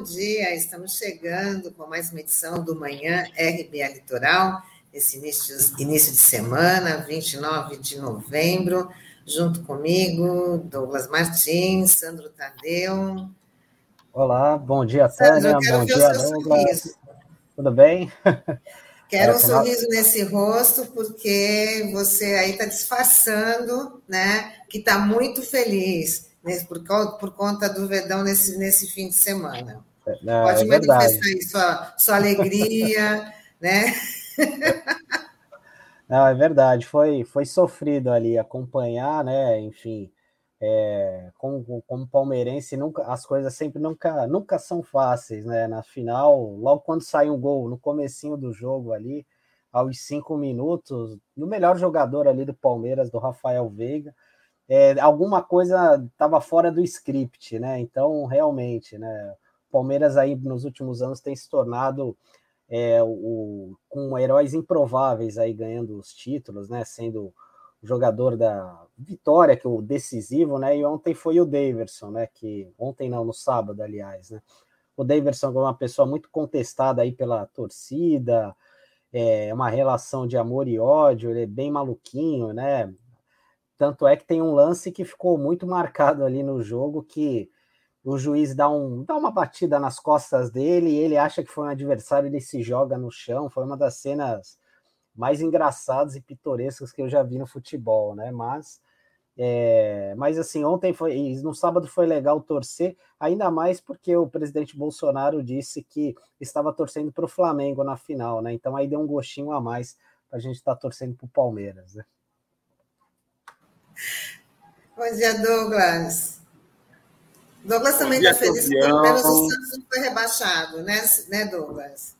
Bom dia. Estamos chegando com mais uma edição do Manhã RBA Litoral, esse início, início de semana, 29 de novembro. Junto comigo, Douglas Martins, Sandro Tadeu. Olá, bom dia, Tânia. Bom dia, Douglas. Tudo bem? Quero é, um sorriso nesse rosto, porque você aí está disfarçando, né? Que está muito feliz né, por, por conta do Verdão nesse, nesse fim de semana. É, não, Pode é manifestar aí sua, sua alegria, né? Não, é verdade, foi, foi sofrido ali acompanhar, né? Enfim, é, como, como palmeirense, nunca, as coisas sempre nunca, nunca são fáceis, né? Na final, logo quando sai um gol, no comecinho do jogo ali, aos cinco minutos, no melhor jogador ali do Palmeiras, do Rafael Veiga, é, alguma coisa estava fora do script, né? Então, realmente, né? Palmeiras aí nos últimos anos tem se tornado é, o, com heróis improváveis aí ganhando os títulos, né? Sendo jogador da vitória, que é o decisivo, né? E ontem foi o Daverson, né? Que ontem não, no sábado, aliás, né? O Daverson é uma pessoa muito contestada aí pela torcida, é uma relação de amor e ódio, ele é bem maluquinho, né? Tanto é que tem um lance que ficou muito marcado ali no jogo que o juiz dá, um, dá uma batida nas costas dele ele acha que foi um adversário, ele se joga no chão. Foi uma das cenas mais engraçadas e pitorescas que eu já vi no futebol, né? Mas, é, mas assim, ontem foi, no sábado foi legal torcer, ainda mais porque o presidente Bolsonaro disse que estava torcendo para o Flamengo na final, né? Então aí deu um gostinho a mais para a gente estar tá torcendo para o Palmeiras, né? Bom dia, Douglas. Douglas também está feliz porque pelo menos o Santos não foi rebaixado, né, né Douglas?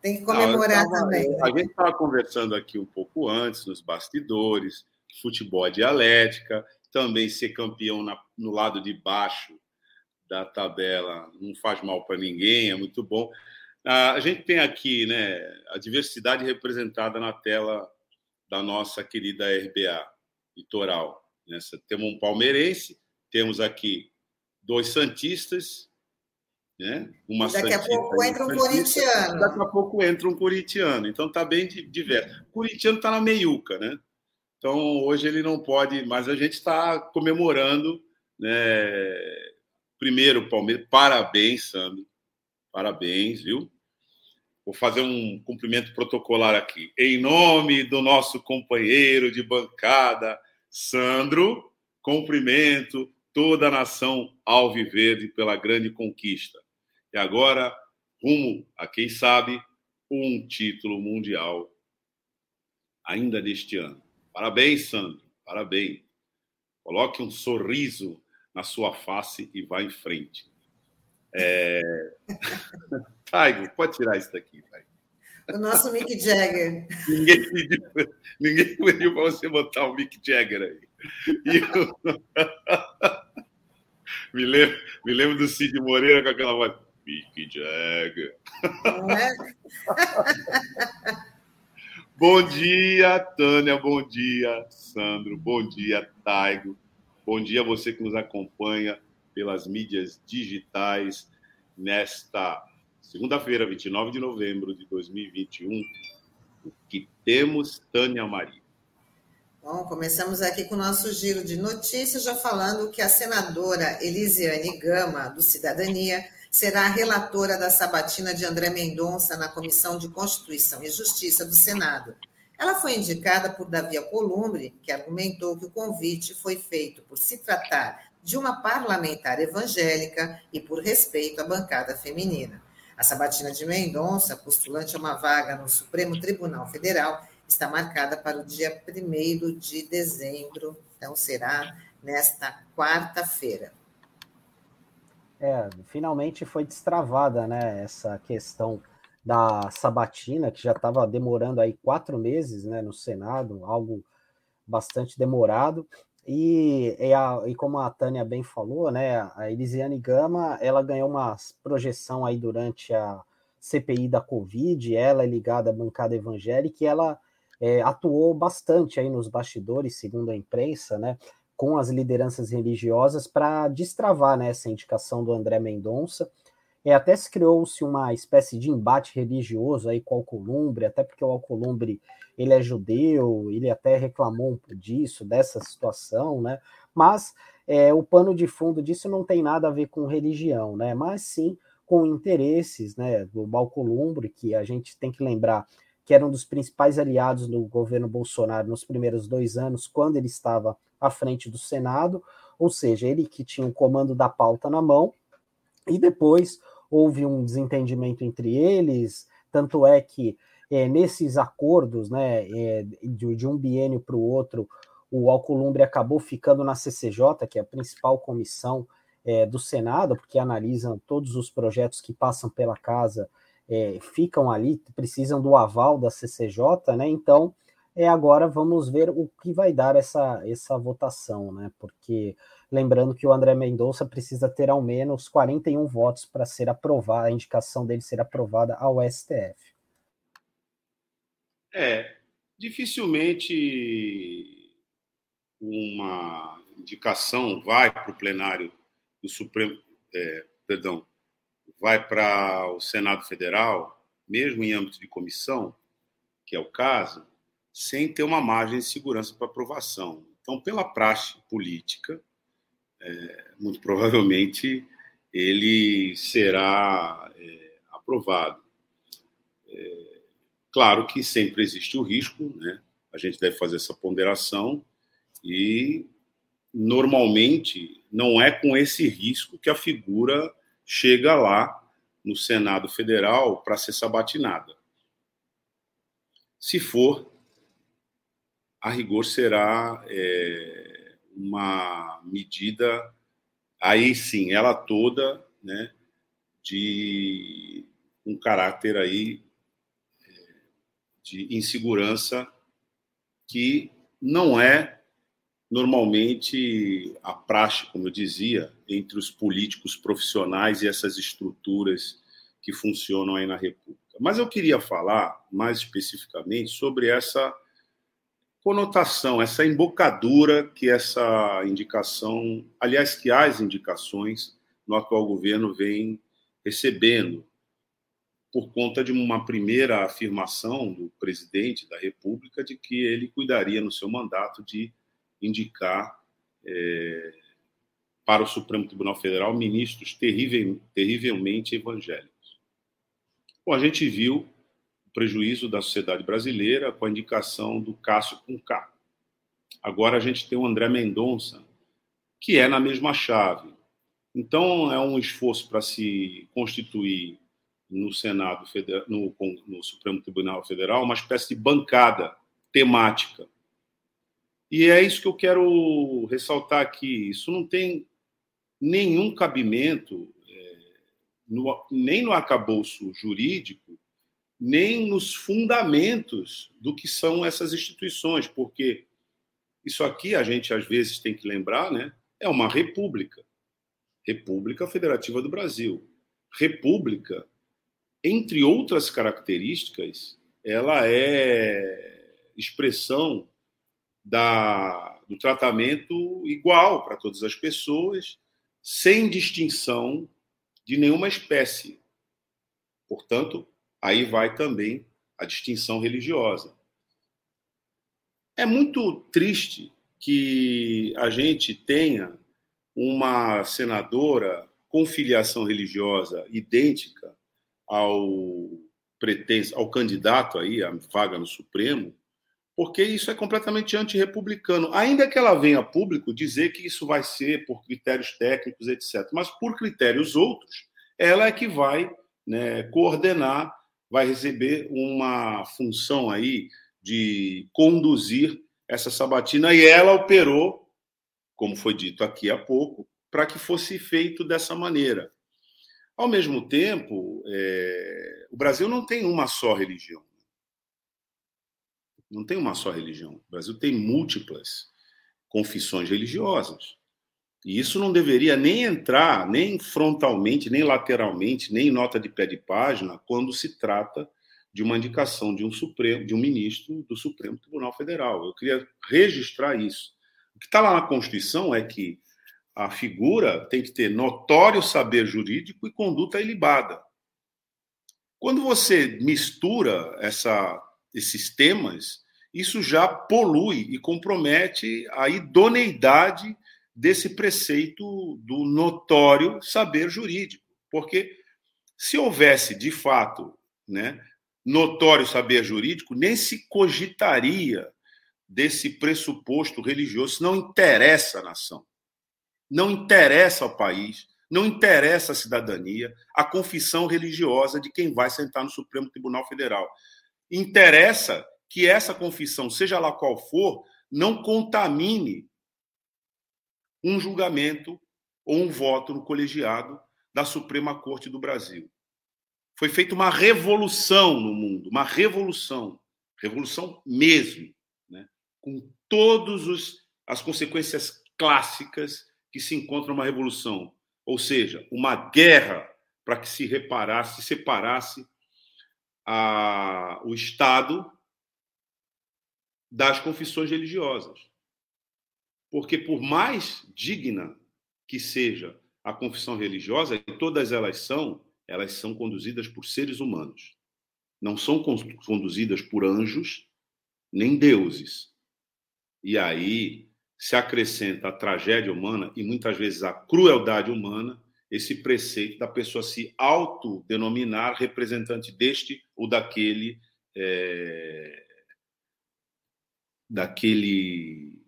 Tem que comemorar não, tava, também. A gente estava conversando aqui um pouco antes, nos bastidores, futebol é dialética, também ser campeão na, no lado de baixo da tabela não faz mal para ninguém, é muito bom. A gente tem aqui né, a diversidade representada na tela da nossa querida RBA litoral. Nessa, temos um palmeirense, temos aqui dois santistas, né? Uma daqui a pouco entra um corintiano. Daqui a pouco entra um corintiano. Então está bem diverso. O corintiano está na meiuca, né? Então hoje ele não pode, mas a gente está comemorando, né? Primeiro, Palmeiras, parabéns, Sandro. Parabéns, viu? Vou fazer um cumprimento protocolar aqui. Em nome do nosso companheiro de bancada, Sandro, cumprimento toda a nação alviverde pela grande conquista. E agora, rumo a quem sabe, um título mundial ainda deste ano. Parabéns, Sandro, parabéns. Coloque um sorriso na sua face e vá em frente. É... Taigo, pode tirar isso daqui, Taigo. O nosso Mick Jagger. Ninguém pediu, ninguém pediu para você botar o Mick Jagger aí. Eu... me, lembro, me lembro do Cid Moreira com aquela voz. Mick Jagger. É? bom dia, Tânia. Bom dia, Sandro. Bom dia, Taigo. Bom dia a você que nos acompanha pelas mídias digitais nesta segunda-feira, 29 de novembro de 2021. O que temos, Tânia Maria? Bom, começamos aqui com o nosso giro de notícias, já falando que a senadora Elisiane Gama, do Cidadania, será a relatora da sabatina de André Mendonça na Comissão de Constituição e Justiça do Senado. Ela foi indicada por Davi Alcolumbre, que argumentou que o convite foi feito por se tratar de uma parlamentar evangélica e por respeito à bancada feminina. A Sabatina de Mendonça, postulante a uma vaga no Supremo Tribunal Federal, está marcada para o dia 1 de dezembro, então será nesta quarta-feira. É, finalmente foi destravada, né, essa questão da sabatina, que já estava demorando aí quatro meses, né, no Senado, algo bastante demorado, e, e, a, e, como a Tânia bem falou, né, a Elisiane Gama, ela ganhou uma projeção aí durante a CPI da Covid, ela é ligada à bancada evangélica e ela é, atuou bastante aí nos bastidores, segundo a imprensa, né, com as lideranças religiosas para destravar né, essa indicação do André Mendonça. É, até se criou-se uma espécie de embate religioso aí com o Alcolumbre, até porque o Alcolumbre ele é judeu, ele até reclamou disso, dessa situação, né? Mas é, o pano de fundo disso não tem nada a ver com religião, né? Mas sim com interesses, né? Do Alcolumbre, que a gente tem que lembrar que era um dos principais aliados do governo Bolsonaro nos primeiros dois anos, quando ele estava à frente do Senado, ou seja, ele que tinha o comando da pauta na mão, e depois houve um desentendimento entre eles, tanto é que é, nesses acordos né, é, de, de, um biênio para o outro, o Alcolumbre acabou ficando na CCJ, que é a principal comissão é, do Senado, porque analisam todos os projetos que passam pela casa, é, ficam ali, precisam do aval da CCJ, né? Então, é agora vamos ver o que vai dar essa, essa votação, né? Porque Lembrando que o André Mendonça precisa ter ao menos 41 votos para ser aprovada, a indicação dele ser aprovada ao STF. É, dificilmente uma indicação vai para o plenário do Supremo, é, perdão, vai para o Senado Federal, mesmo em âmbito de comissão, que é o caso, sem ter uma margem de segurança para aprovação. Então, pela praxe política, é, muito provavelmente ele será é, aprovado. É, claro que sempre existe o risco, né? a gente deve fazer essa ponderação e normalmente não é com esse risco que a figura chega lá no Senado Federal para ser sabatinada. Se for, a rigor será é, uma medida, aí sim, ela toda, né, de um caráter aí é, de insegurança que não é normalmente a praxe, como eu dizia, entre os políticos profissionais e essas estruturas que funcionam aí na República. Mas eu queria falar mais especificamente sobre essa conotação, essa embocadura que essa indicação, aliás, que as indicações no atual governo vêm recebendo, por conta de uma primeira afirmação do presidente da República de que ele cuidaria no seu mandato de indicar é, para o Supremo Tribunal Federal ministros terrivelmente evangélicos. Bom, a gente viu prejuízo da sociedade brasileira com a indicação do Cássio com K. Agora a gente tem o André Mendonça, que é na mesma chave. Então é um esforço para se constituir no Senado, no, no Supremo Tribunal Federal, uma espécie de bancada temática. E é isso que eu quero ressaltar aqui. Isso não tem nenhum cabimento, é, no, nem no arcabouço jurídico, nem nos fundamentos do que são essas instituições, porque isso aqui a gente às vezes tem que lembrar, né? É uma república. República Federativa do Brasil. República, entre outras características, ela é expressão da, do tratamento igual para todas as pessoas, sem distinção de nenhuma espécie. Portanto, aí vai também a distinção religiosa. É muito triste que a gente tenha uma senadora com filiação religiosa idêntica ao pretenso, ao candidato aí à vaga no Supremo, porque isso é completamente antirrepublicano. Ainda que ela venha a público dizer que isso vai ser por critérios técnicos, etc. Mas por critérios outros, ela é que vai né, coordenar vai receber uma função aí de conduzir essa sabatina e ela operou, como foi dito aqui há pouco, para que fosse feito dessa maneira. Ao mesmo tempo, é, o Brasil não tem uma só religião. Não tem uma só religião. O Brasil tem múltiplas confissões religiosas. E isso não deveria nem entrar, nem frontalmente, nem lateralmente, nem em nota de pé de página, quando se trata de uma indicação de um Supremo, de um ministro do Supremo Tribunal Federal. Eu queria registrar isso. que está lá na Constituição é que a figura tem que ter notório saber jurídico e conduta ilibada. Quando você mistura essa, esses temas, isso já polui e compromete a idoneidade desse preceito do notório saber jurídico. Porque se houvesse, de fato, né, notório saber jurídico, nem se cogitaria desse pressuposto religioso. Não interessa à nação, não interessa ao país, não interessa à cidadania, a confissão religiosa de quem vai sentar no Supremo Tribunal Federal. Interessa que essa confissão, seja lá qual for, não contamine um julgamento ou um voto no colegiado da Suprema Corte do Brasil. Foi feita uma revolução no mundo, uma revolução, revolução mesmo, né? com todas as consequências clássicas que se encontram numa revolução, ou seja, uma guerra para que se reparasse, se separasse a, o Estado das confissões religiosas. Porque, por mais digna que seja a confissão religiosa, e todas elas são, elas são conduzidas por seres humanos. Não são conduzidas por anjos nem deuses. E aí se acrescenta a tragédia humana e muitas vezes a crueldade humana, esse preceito da pessoa se autodenominar representante deste ou daquele é, daquele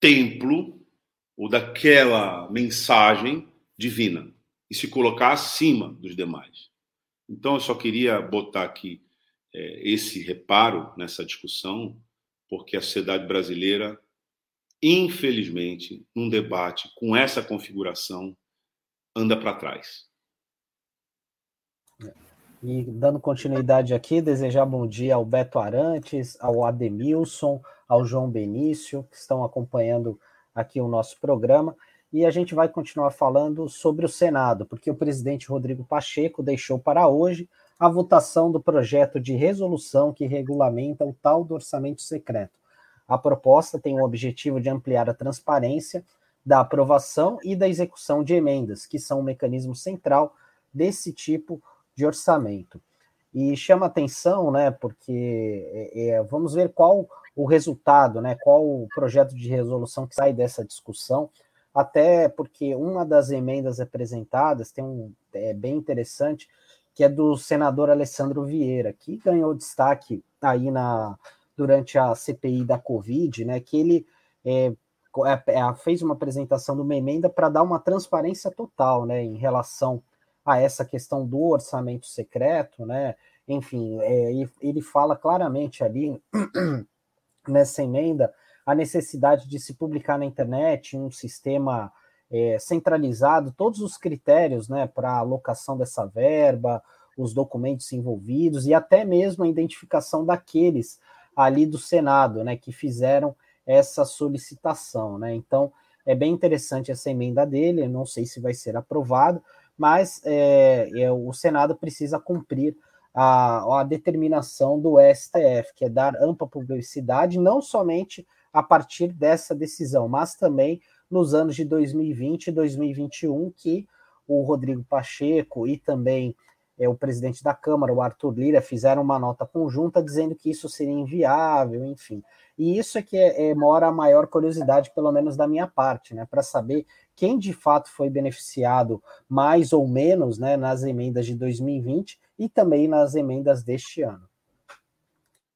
templo ou daquela mensagem divina e se colocar acima dos demais. Então, eu só queria botar aqui é, esse reparo nessa discussão, porque a sociedade brasileira, infelizmente, num debate com essa configuração, anda para trás. E dando continuidade aqui, desejar bom dia ao Beto Arantes, ao Ademilson, ao João Benício, que estão acompanhando aqui o nosso programa. E a gente vai continuar falando sobre o Senado, porque o presidente Rodrigo Pacheco deixou para hoje a votação do projeto de resolução que regulamenta o tal do orçamento secreto. A proposta tem o objetivo de ampliar a transparência da aprovação e da execução de emendas, que são o mecanismo central desse tipo de orçamento. E chama atenção, né, porque é, é, vamos ver qual o resultado, né, qual o projeto de resolução que sai dessa discussão, até porque uma das emendas apresentadas tem um é bem interessante, que é do senador Alessandro Vieira, que ganhou destaque aí na durante a CPI da Covid, né, que ele é, é, é fez uma apresentação de uma emenda para dar uma transparência total, né, em relação a essa questão do orçamento secreto, né? Enfim, é, ele fala claramente ali nessa emenda a necessidade de se publicar na internet um sistema é, centralizado, todos os critérios né, para a alocação dessa verba, os documentos envolvidos e até mesmo a identificação daqueles ali do Senado né, que fizeram essa solicitação. Né? Então, é bem interessante essa emenda dele, não sei se vai ser aprovado, mas é, é, o Senado precisa cumprir a, a, determinação do STF, que é dar ampla publicidade, não somente a partir dessa decisão, mas também nos anos de 2020 e 2021, que o Rodrigo Pacheco e também é, o presidente da Câmara, o Arthur Lira, fizeram uma nota conjunta dizendo que isso seria inviável, enfim. E isso é que é, é, mora a maior curiosidade, pelo menos da minha parte, né, para saber quem de fato foi beneficiado mais ou menos né, nas emendas de 2020 e também nas emendas deste ano.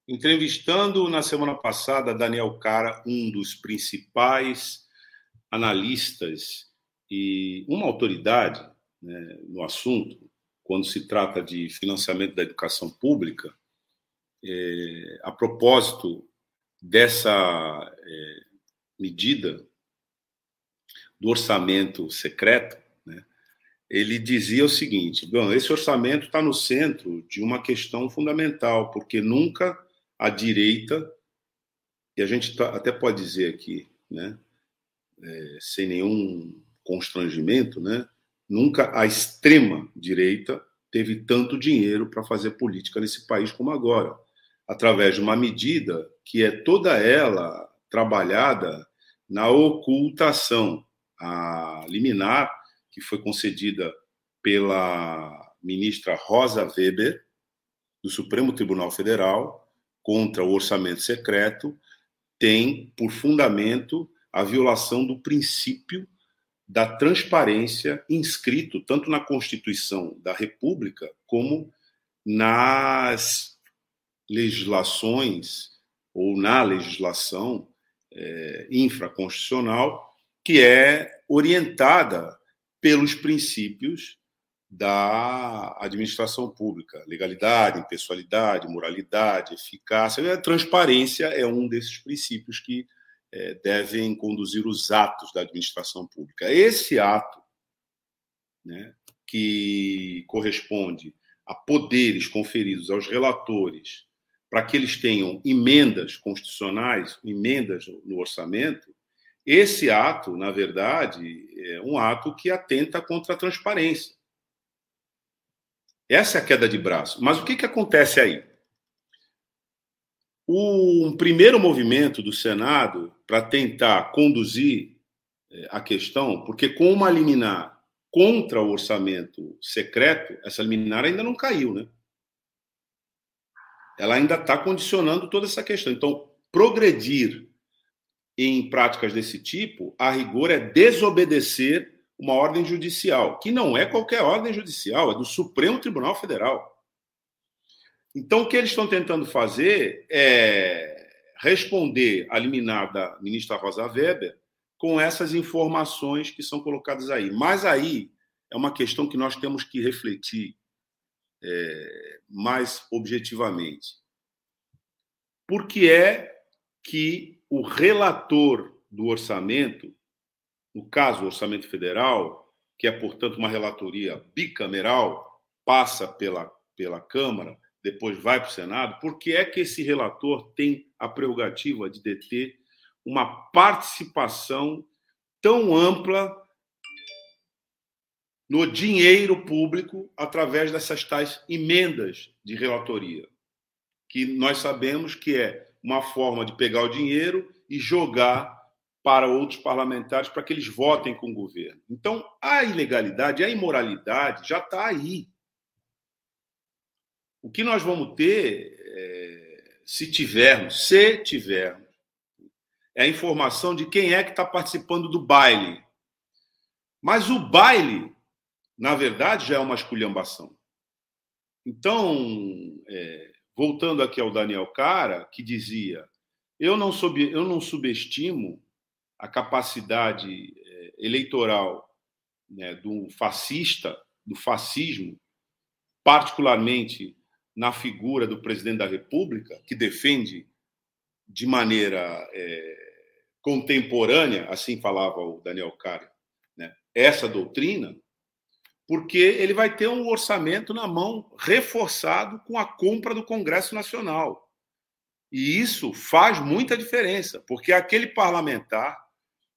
Entrevistando na semana passada Daniel Cara, um dos principais analistas e uma autoridade né, no assunto, quando se trata de financiamento da educação pública, é, a propósito dessa é, medida do orçamento secreto, né, ele dizia o seguinte: bom, esse orçamento está no centro de uma questão fundamental, porque nunca a direita, e a gente tá, até pode dizer aqui, né, é, sem nenhum constrangimento, né, nunca a extrema direita teve tanto dinheiro para fazer política nesse país como agora através de uma medida que é toda ela trabalhada na ocultação. A liminar, que foi concedida pela ministra Rosa Weber, do Supremo Tribunal Federal, contra o orçamento secreto, tem por fundamento a violação do princípio da transparência inscrito tanto na Constituição da República como nas legislações ou na legislação é, infraconstitucional que é orientada pelos princípios da administração pública. Legalidade, impessoalidade, moralidade, eficácia. A transparência é um desses princípios que é, devem conduzir os atos da administração pública. Esse ato, né, que corresponde a poderes conferidos aos relatores para que eles tenham emendas constitucionais, emendas no orçamento, esse ato, na verdade, é um ato que atenta contra a transparência. Essa é a queda de braço. Mas o que, que acontece aí? Um primeiro movimento do Senado para tentar conduzir é, a questão, porque com uma liminar contra o orçamento secreto, essa liminar ainda não caiu, né? Ela ainda está condicionando toda essa questão. Então, progredir em práticas desse tipo, a rigor, é desobedecer uma ordem judicial, que não é qualquer ordem judicial, é do Supremo Tribunal Federal. Então, o que eles estão tentando fazer é responder à liminar da ministra Rosa Weber com essas informações que são colocadas aí. Mas aí é uma questão que nós temos que refletir é, mais objetivamente. Por que é que o relator do orçamento no caso, o orçamento federal, que é, portanto, uma relatoria bicameral, passa pela, pela Câmara, depois vai para o Senado, por que é que esse relator tem a prerrogativa de deter uma participação tão ampla no dinheiro público através dessas tais emendas de relatoria, que nós sabemos que é uma forma de pegar o dinheiro e jogar para outros parlamentares para que eles votem com o governo. Então, a ilegalidade, a imoralidade já está aí. O que nós vamos ter, é, se tivermos, se tivermos, é a informação de quem é que está participando do baile. Mas o baile, na verdade, já é uma esculhambação. Então, é, voltando aqui ao Daniel Cara, que dizia: eu não, sub, eu não subestimo a capacidade eh, eleitoral né, do fascista, do fascismo, particularmente na figura do presidente da República, que defende de maneira é, contemporânea, assim falava o Daniel Cari, né, essa doutrina, porque ele vai ter um orçamento na mão reforçado com a compra do Congresso Nacional. E isso faz muita diferença, porque aquele parlamentar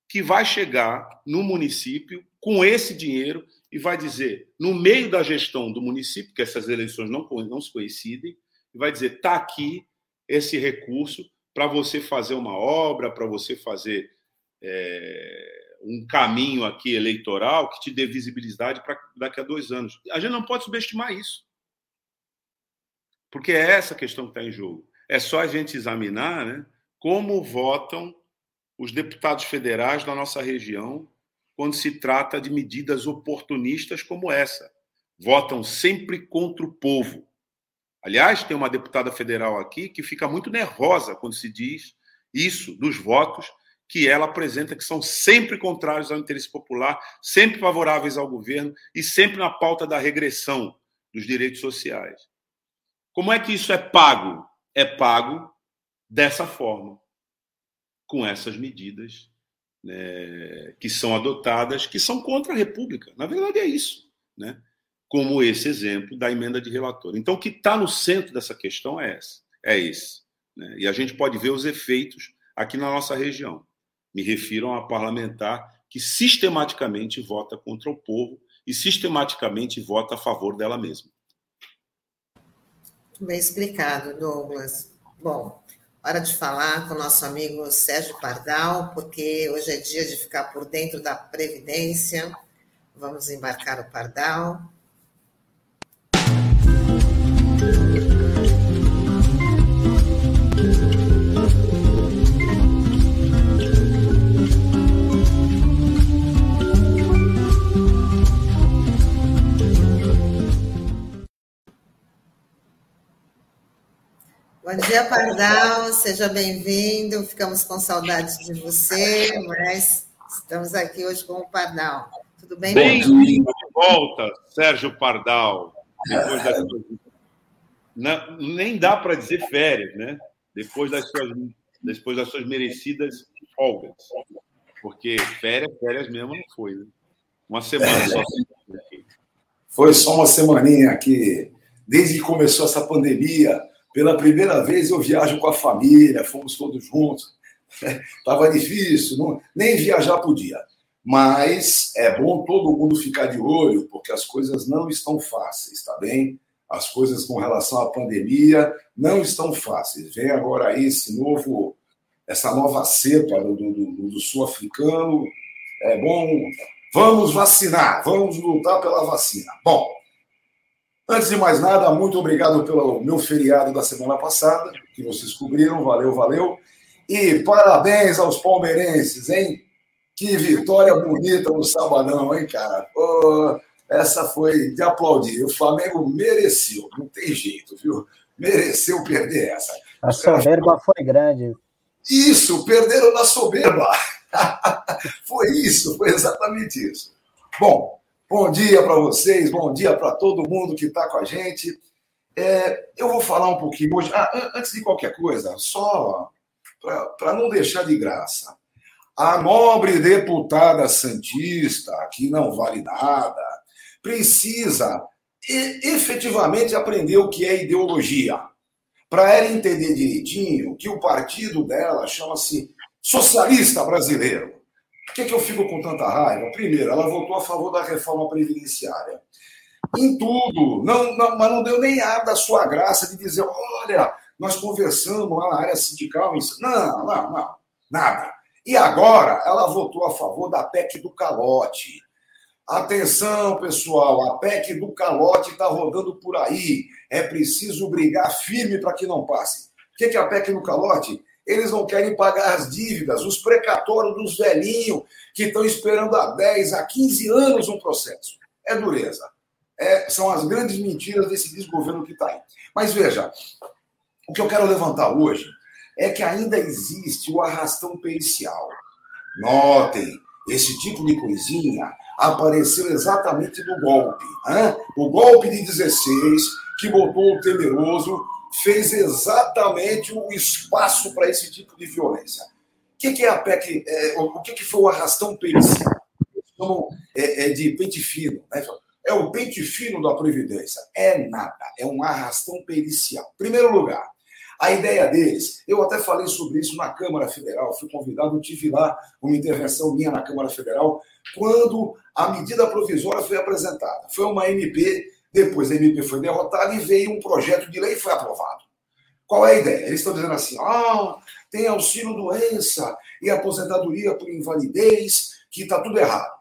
que vai chegar no município com esse dinheiro e vai dizer, no meio da gestão do município, que essas eleições não, não se coincidem, e vai dizer: está aqui esse recurso para você fazer uma obra, para você fazer é, um caminho aqui eleitoral que te dê visibilidade para daqui a dois anos. A gente não pode subestimar isso. Porque é essa questão que está em jogo. É só a gente examinar né, como votam os deputados federais da nossa região quando se trata de medidas oportunistas como essa. Votam sempre contra o povo. Aliás, tem uma deputada federal aqui que fica muito nervosa quando se diz isso dos votos que ela apresenta, que são sempre contrários ao interesse popular, sempre favoráveis ao governo e sempre na pauta da regressão dos direitos sociais. Como é que isso é pago? É pago dessa forma com essas medidas né, que são adotadas, que são contra a República. Na verdade, é isso. Né? Como esse exemplo da emenda de relator. Então, o que está no centro dessa questão é, essa, é esse. Né? E a gente pode ver os efeitos aqui na nossa região. Me refiro a parlamentar que sistematicamente vota contra o povo e sistematicamente vota a favor dela mesma. Bem explicado, Douglas. Bom, Hora de falar com o nosso amigo Sérgio Pardal, porque hoje é dia de ficar por dentro da Previdência. Vamos embarcar o Pardal. Bom dia, Pardal, seja bem-vindo. Ficamos com saudades de você, mas estamos aqui hoje com o Pardal. Tudo bem? Bem-vindo de volta, Sérgio Pardal. Depois das. Não, nem dá para dizer férias, né? Depois das suas, depois das suas merecidas folgas. Porque férias, férias mesmo não foi, né? Uma semana só. Foi só uma semaninha aqui. Desde que começou essa pandemia, pela primeira vez eu viajo com a família, fomos todos juntos. Estava difícil, não, nem viajar podia. Mas é bom todo mundo ficar de olho, porque as coisas não estão fáceis, tá bem? As coisas com relação à pandemia não estão fáceis. Vem agora aí esse novo, essa nova cepa do, do, do sul-africano. É bom, vamos vacinar, vamos lutar pela vacina. Bom, Antes de mais nada, muito obrigado pelo meu feriado da semana passada, que vocês cobriram, valeu, valeu. E parabéns aos palmeirenses, hein? Que vitória bonita no sabadão, hein, cara? Oh, essa foi de aplaudir. O Flamengo mereceu, não tem jeito, viu? Mereceu perder essa. A soberba foi grande. Isso, perderam na soberba. foi isso, foi exatamente isso. Bom, Bom dia para vocês, bom dia para todo mundo que está com a gente. É, eu vou falar um pouquinho hoje. Ah, antes de qualquer coisa, só para não deixar de graça. A nobre deputada Santista, que não vale nada, precisa efetivamente aprender o que é ideologia. Para ela entender direitinho que o partido dela chama-se Socialista Brasileiro. Por que, que eu fico com tanta raiva? Primeiro, ela votou a favor da reforma previdenciária. Em tudo, não, não, mas não deu nem ar da sua graça de dizer: olha, nós conversamos lá na área sindical. Não, não, não, nada. E agora ela votou a favor da PEC do calote. Atenção, pessoal, a PEC do calote está rodando por aí. É preciso brigar firme para que não passe. O que é a PEC do calote? Eles não querem pagar as dívidas, os precatórios dos velhinhos que estão esperando há 10, há 15 anos um processo. É dureza. É, são as grandes mentiras desse desgoverno que está aí. Mas veja, o que eu quero levantar hoje é que ainda existe o arrastão pericial. Notem, esse tipo de coisinha apareceu exatamente no golpe. Hein? O golpe de 16, que botou o temeroso fez exatamente o espaço para esse tipo de violência. O que, que é a PEC? É, o que, que foi o arrastão pericial? É, é, de pente fino. Né? É o pente fino da Previdência. É nada, é um arrastão pericial. Primeiro lugar, a ideia deles, eu até falei sobre isso na Câmara Federal, fui convidado, tive lá uma intervenção minha na Câmara Federal, quando a medida provisória foi apresentada. Foi uma MP depois a MP foi derrotada e veio um projeto de lei e foi aprovado. Qual é a ideia? Eles estão dizendo assim: ah, tem auxílio doença e aposentadoria por invalidez, que está tudo errado.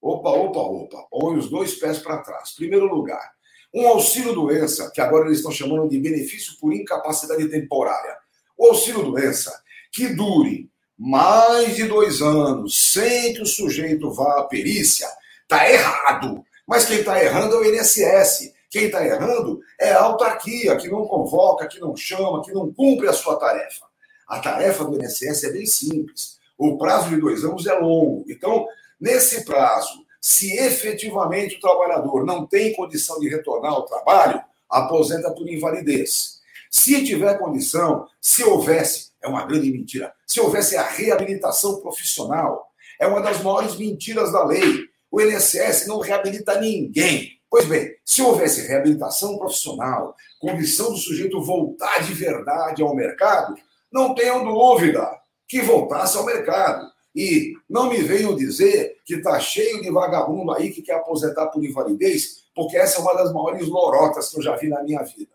Opa, opa, opa. Põe os dois pés para trás. Primeiro lugar, um auxílio doença, que agora eles estão chamando de benefício por incapacidade temporária. O auxílio doença que dure mais de dois anos sem que o sujeito vá à perícia, está errado. Mas quem está errando é o INSS. Quem está errando é a autarquia, que não convoca, que não chama, que não cumpre a sua tarefa. A tarefa do INSS é bem simples. O prazo de dois anos é longo. Então, nesse prazo, se efetivamente o trabalhador não tem condição de retornar ao trabalho, aposenta por invalidez. Se tiver condição, se houvesse, é uma grande mentira, se houvesse a reabilitação profissional, é uma das maiores mentiras da lei. O INSS não reabilita ninguém. Pois bem, se houvesse reabilitação profissional, condição do sujeito voltar de verdade ao mercado, não tenham dúvida que voltasse ao mercado. E não me venham dizer que está cheio de vagabundo aí que quer aposentar por invalidez, porque essa é uma das maiores lorotas que eu já vi na minha vida.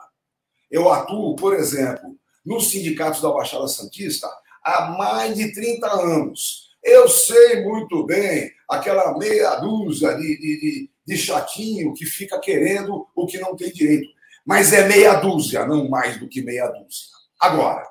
Eu atuo, por exemplo, nos sindicatos da Baixada Santista há mais de 30 anos. Eu sei muito bem aquela meia dúzia de, de, de, de chatinho que fica querendo o que não tem direito. Mas é meia dúzia, não mais do que meia dúzia. Agora,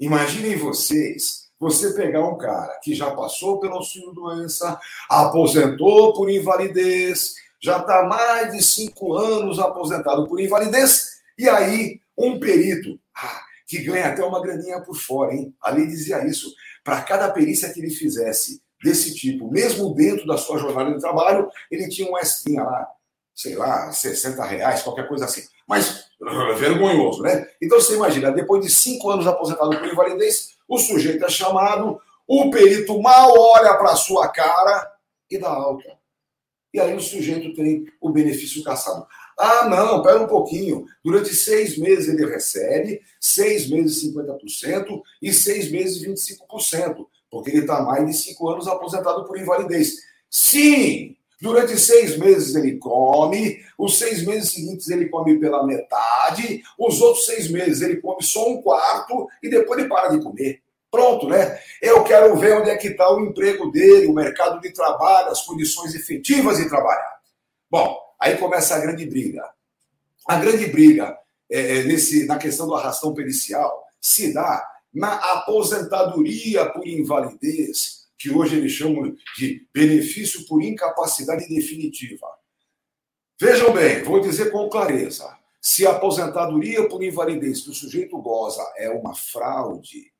imaginem vocês você pegar um cara que já passou pela auxílio-doença, aposentou por invalidez, já está mais de cinco anos aposentado por invalidez, e aí um perito, ah, que ganha até uma graninha por fora, hein? A lei dizia isso. Para cada perícia que ele fizesse desse tipo, mesmo dentro da sua jornada de trabalho, ele tinha um extrinha lá, sei lá, 60 reais, qualquer coisa assim. Mas vergonhoso, né? Então você imagina, depois de cinco anos aposentado por invalidez, o sujeito é chamado, o perito mal olha para a sua cara e dá alta. E aí o sujeito tem o benefício caçado. Ah, não, pera um pouquinho. Durante seis meses ele recebe, seis meses 50% e seis meses 25%, porque ele está mais de cinco anos aposentado por invalidez. Sim, durante seis meses ele come, os seis meses seguintes ele come pela metade, os outros seis meses ele come só um quarto e depois ele para de comer. Pronto, né? Eu quero ver onde é que está o emprego dele, o mercado de trabalho, as condições efetivas de trabalhar. Bom, aí começa a grande briga. A grande briga é, é, nesse, na questão do arrastão pericial se dá na aposentadoria por invalidez, que hoje eles chamam de benefício por incapacidade definitiva. Vejam bem, vou dizer com clareza: se a aposentadoria por invalidez que o sujeito goza é uma fraude,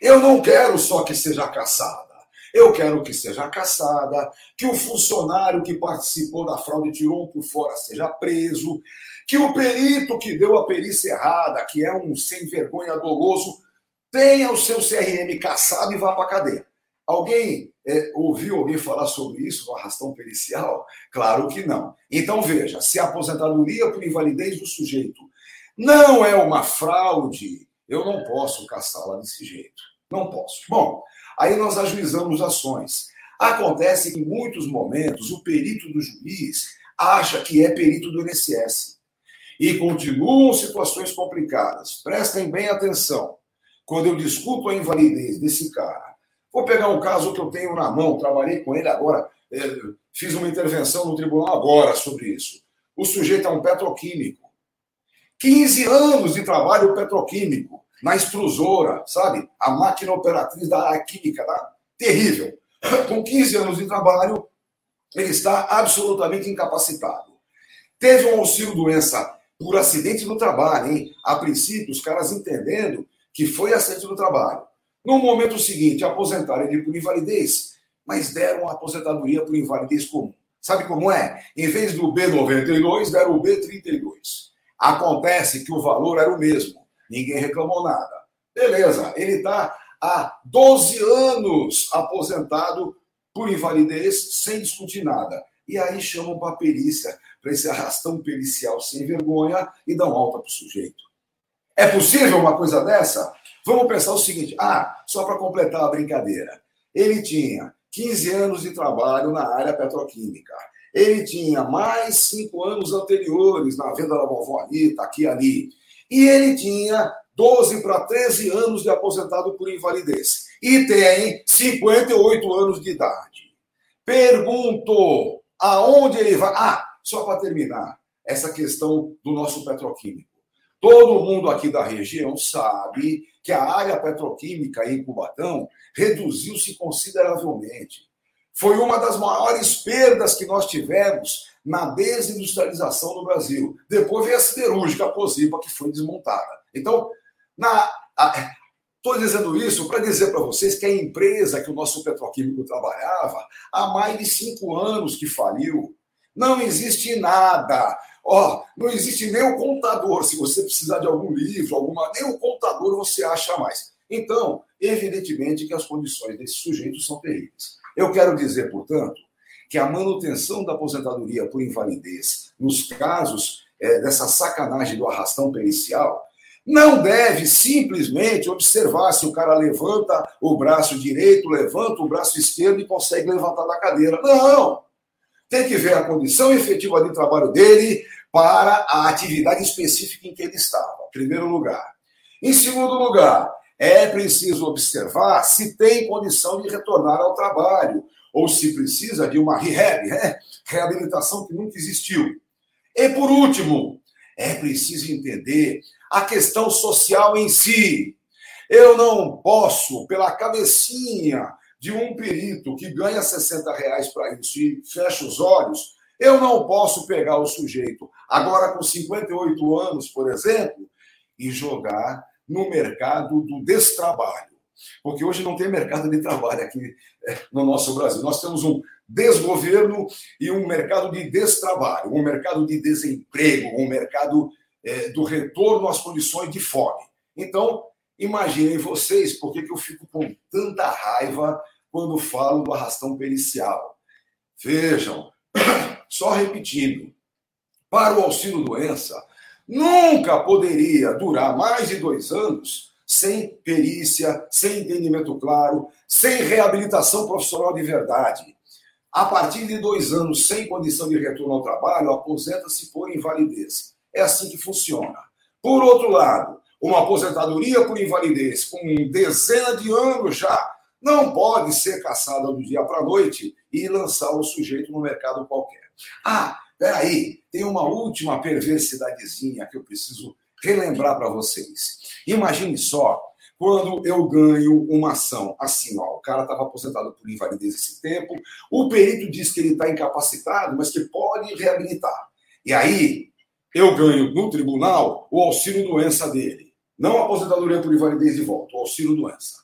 eu não quero só que seja caçada. Eu quero que seja caçada, que o funcionário que participou da fraude tirou por fora seja preso, que o perito que deu a perícia errada, que é um sem vergonha doloso, tenha o seu CRM caçado e vá para a cadeia. Alguém é, ouviu alguém falar sobre isso no arrastão pericial? Claro que não. Então veja, se a aposentadoria por invalidez do sujeito não é uma fraude, eu não posso caçá-la desse jeito. Não posso. Bom, aí nós ajuizamos ações. Acontece que em muitos momentos o perito do juiz acha que é perito do INSS. E continuam situações complicadas. Prestem bem atenção. Quando eu discuto a invalidez desse cara, vou pegar um caso que eu tenho na mão, trabalhei com ele agora, é, fiz uma intervenção no tribunal agora sobre isso. O sujeito é um petroquímico. 15 anos de trabalho petroquímico na extrusora, sabe? A máquina operatriz da química, tá? terrível. Com 15 anos de trabalho, ele está absolutamente incapacitado. Teve um auxílio-doença por acidente no trabalho, hein? A princípio, os caras entendendo que foi acidente no trabalho. No momento seguinte, aposentaram ele por invalidez, mas deram uma aposentadoria por invalidez comum. Sabe como é? Em vez do B92, deram o B32. Acontece que o valor era o mesmo ninguém reclamou nada. Beleza, ele está há 12 anos aposentado por invalidez, sem discutir nada. E aí chamam para perícia, para esse arrastão pericial sem vergonha e dão alta para o sujeito. É possível uma coisa dessa? Vamos pensar o seguinte: ah, só para completar a brincadeira. Ele tinha 15 anos de trabalho na área petroquímica. Ele tinha mais cinco anos anteriores na venda da vovó Anitta, aqui e ali. E ele tinha 12 para 13 anos de aposentado por invalidez. E tem 58 anos de idade. Pergunto, aonde ele vai? Ah, só para terminar, essa questão do nosso petroquímico. Todo mundo aqui da região sabe que a área petroquímica em Cubatão reduziu-se consideravelmente. Foi uma das maiores perdas que nós tivemos na desindustrialização do Brasil. Depois veio a siderúrgica, a Posipa, que foi desmontada. Então, estou dizendo isso para dizer para vocês que a empresa que o nosso petroquímico trabalhava há mais de cinco anos que faliu. Não existe nada. Ó, não existe nem o contador. Se você precisar de algum livro, alguma, nem o contador você acha mais. Então, evidentemente que as condições desses sujeitos são terríveis. Eu quero dizer, portanto, que a manutenção da aposentadoria por invalidez, nos casos é, dessa sacanagem do arrastão pericial, não deve simplesmente observar se o cara levanta o braço direito, levanta o braço esquerdo e consegue levantar da cadeira. Não! Tem que ver a condição efetiva de trabalho dele para a atividade específica em que ele estava, em primeiro lugar. Em segundo lugar, é preciso observar se tem condição de retornar ao trabalho ou se precisa de uma rehab, reabilitação que nunca existiu. E por último, é preciso entender a questão social em si. Eu não posso, pela cabecinha de um perito que ganha 60 reais para isso e fecha os olhos, eu não posso pegar o sujeito agora com 58 anos, por exemplo, e jogar no mercado do destrabalho. Porque hoje não tem mercado de trabalho aqui no nosso Brasil. Nós temos um desgoverno e um mercado de destrabalho, um mercado de desemprego, um mercado é, do retorno às condições de fome. Então, imaginem vocês por que eu fico com tanta raiva quando falo do arrastão pericial. Vejam, só repetindo, para o auxílio doença, nunca poderia durar mais de dois anos sem perícia, sem entendimento claro, sem reabilitação profissional de verdade. A partir de dois anos sem condição de retorno ao trabalho, aposenta-se por invalidez. É assim que funciona. Por outro lado, uma aposentadoria por invalidez com dezena de anos já não pode ser caçada do dia para a noite e lançar o sujeito no mercado qualquer. Ah, peraí, tem uma última perversidadezinha que eu preciso relembrar para vocês. Imagine só, quando eu ganho uma ação assim, ó, o cara estava aposentado por invalidez esse tempo, o perito diz que ele está incapacitado, mas que pode reabilitar. E aí, eu ganho no tribunal o auxílio doença dele. Não a aposentadoria por invalidez de volta, o auxílio doença.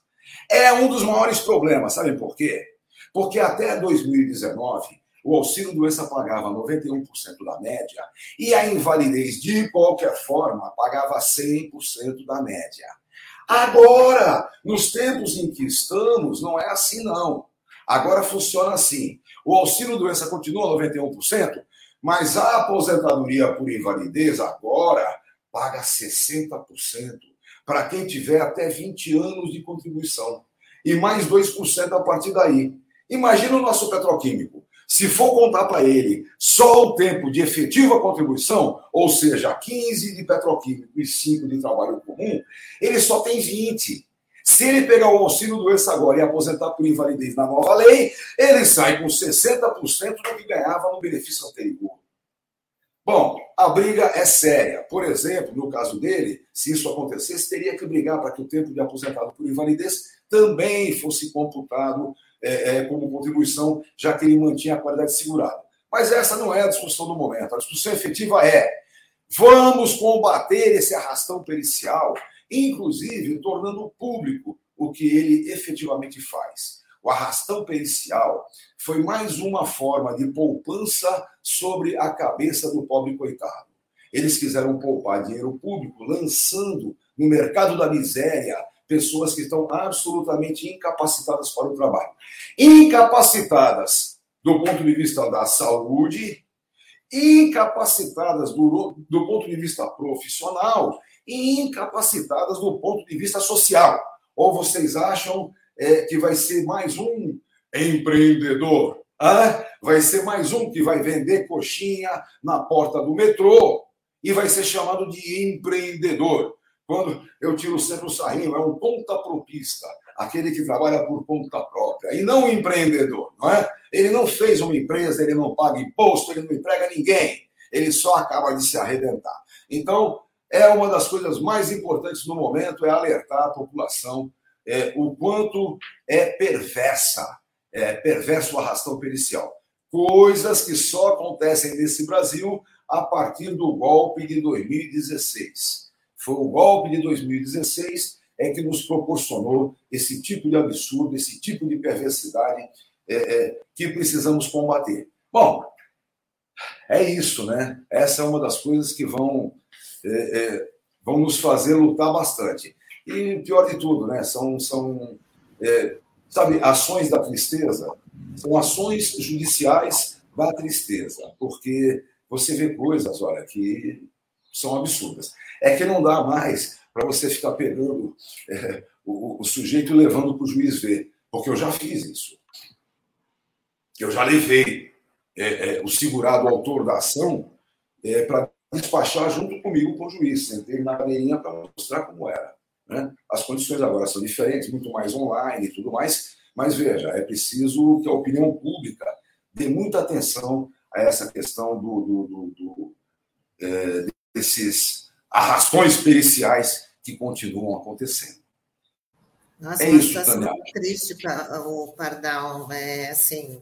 É um dos maiores problemas, sabe por quê? Porque até 2019, o auxílio doença pagava 91% da média e a invalidez, de qualquer forma, pagava 100% da média. Agora, nos tempos em que estamos, não é assim, não. Agora funciona assim: o auxílio doença continua 91%, mas a aposentadoria por invalidez agora paga 60% para quem tiver até 20 anos de contribuição. E mais 2% a partir daí. Imagina o nosso petroquímico. Se for contar para ele só o tempo de efetiva contribuição, ou seja, 15 de petroquímico e 5 de trabalho comum, ele só tem 20. Se ele pegar o auxílio doença agora e aposentar por invalidez na nova lei, ele sai com 60% do que ganhava no benefício anterior. Bom, a briga é séria. Por exemplo, no caso dele, se isso acontecesse, teria que brigar para que o tempo de aposentado por invalidez também fosse computado é, é, como contribuição, já que ele mantinha a qualidade segurada. Mas essa não é a discussão do momento. A discussão efetiva é: vamos combater esse arrastão pericial, inclusive tornando público o que ele efetivamente faz. O arrastão pericial foi mais uma forma de poupança sobre a cabeça do pobre coitado. Eles quiseram poupar dinheiro público, lançando no mercado da miséria pessoas que estão absolutamente incapacitadas para o trabalho. Incapacitadas do ponto de vista da saúde, incapacitadas do, do ponto de vista profissional e incapacitadas do ponto de vista social. Ou vocês acham é, que vai ser mais um empreendedor. Ah, vai ser mais um que vai vender coxinha na porta do metrô e vai ser chamado de empreendedor. Quando eu tiro sempre o sarrinho, é um ponta propista, aquele que trabalha por conta própria, e não um empreendedor, não é? Ele não fez uma empresa, ele não paga imposto, ele não emprega ninguém, ele só acaba de se arrebentar. Então, é uma das coisas mais importantes no momento, é alertar a população é, o quanto é perversa, é perverso o arrastão pericial. Coisas que só acontecem nesse Brasil a partir do golpe de 2016. Foi o golpe de 2016 é que nos proporcionou esse tipo de absurdo, esse tipo de perversidade é, é, que precisamos combater. Bom, é isso, né? Essa é uma das coisas que vão, é, é vão nos fazer lutar bastante. E pior de tudo, né? São, são é, sabe, ações da tristeza, são ações judiciais da tristeza, porque você vê coisas, olha, que são absurdas. É que não dá mais para você ficar pegando é, o, o, sujeito e levando para o juiz ver, porque eu já fiz isso. Eu já levei é, é, o segurado autor da ação é, para despachar junto comigo com o juiz. Sentei na cadeirinha para mostrar como era. Né? As condições agora são diferentes, muito mais online e tudo mais, mas veja, é preciso que a opinião pública dê muita atenção a essa questão do, do, do, do é, desses arrastões periciais que continuam acontecendo. Nossa, é uma isso, situação Daniel. triste para o Pardal, é assim,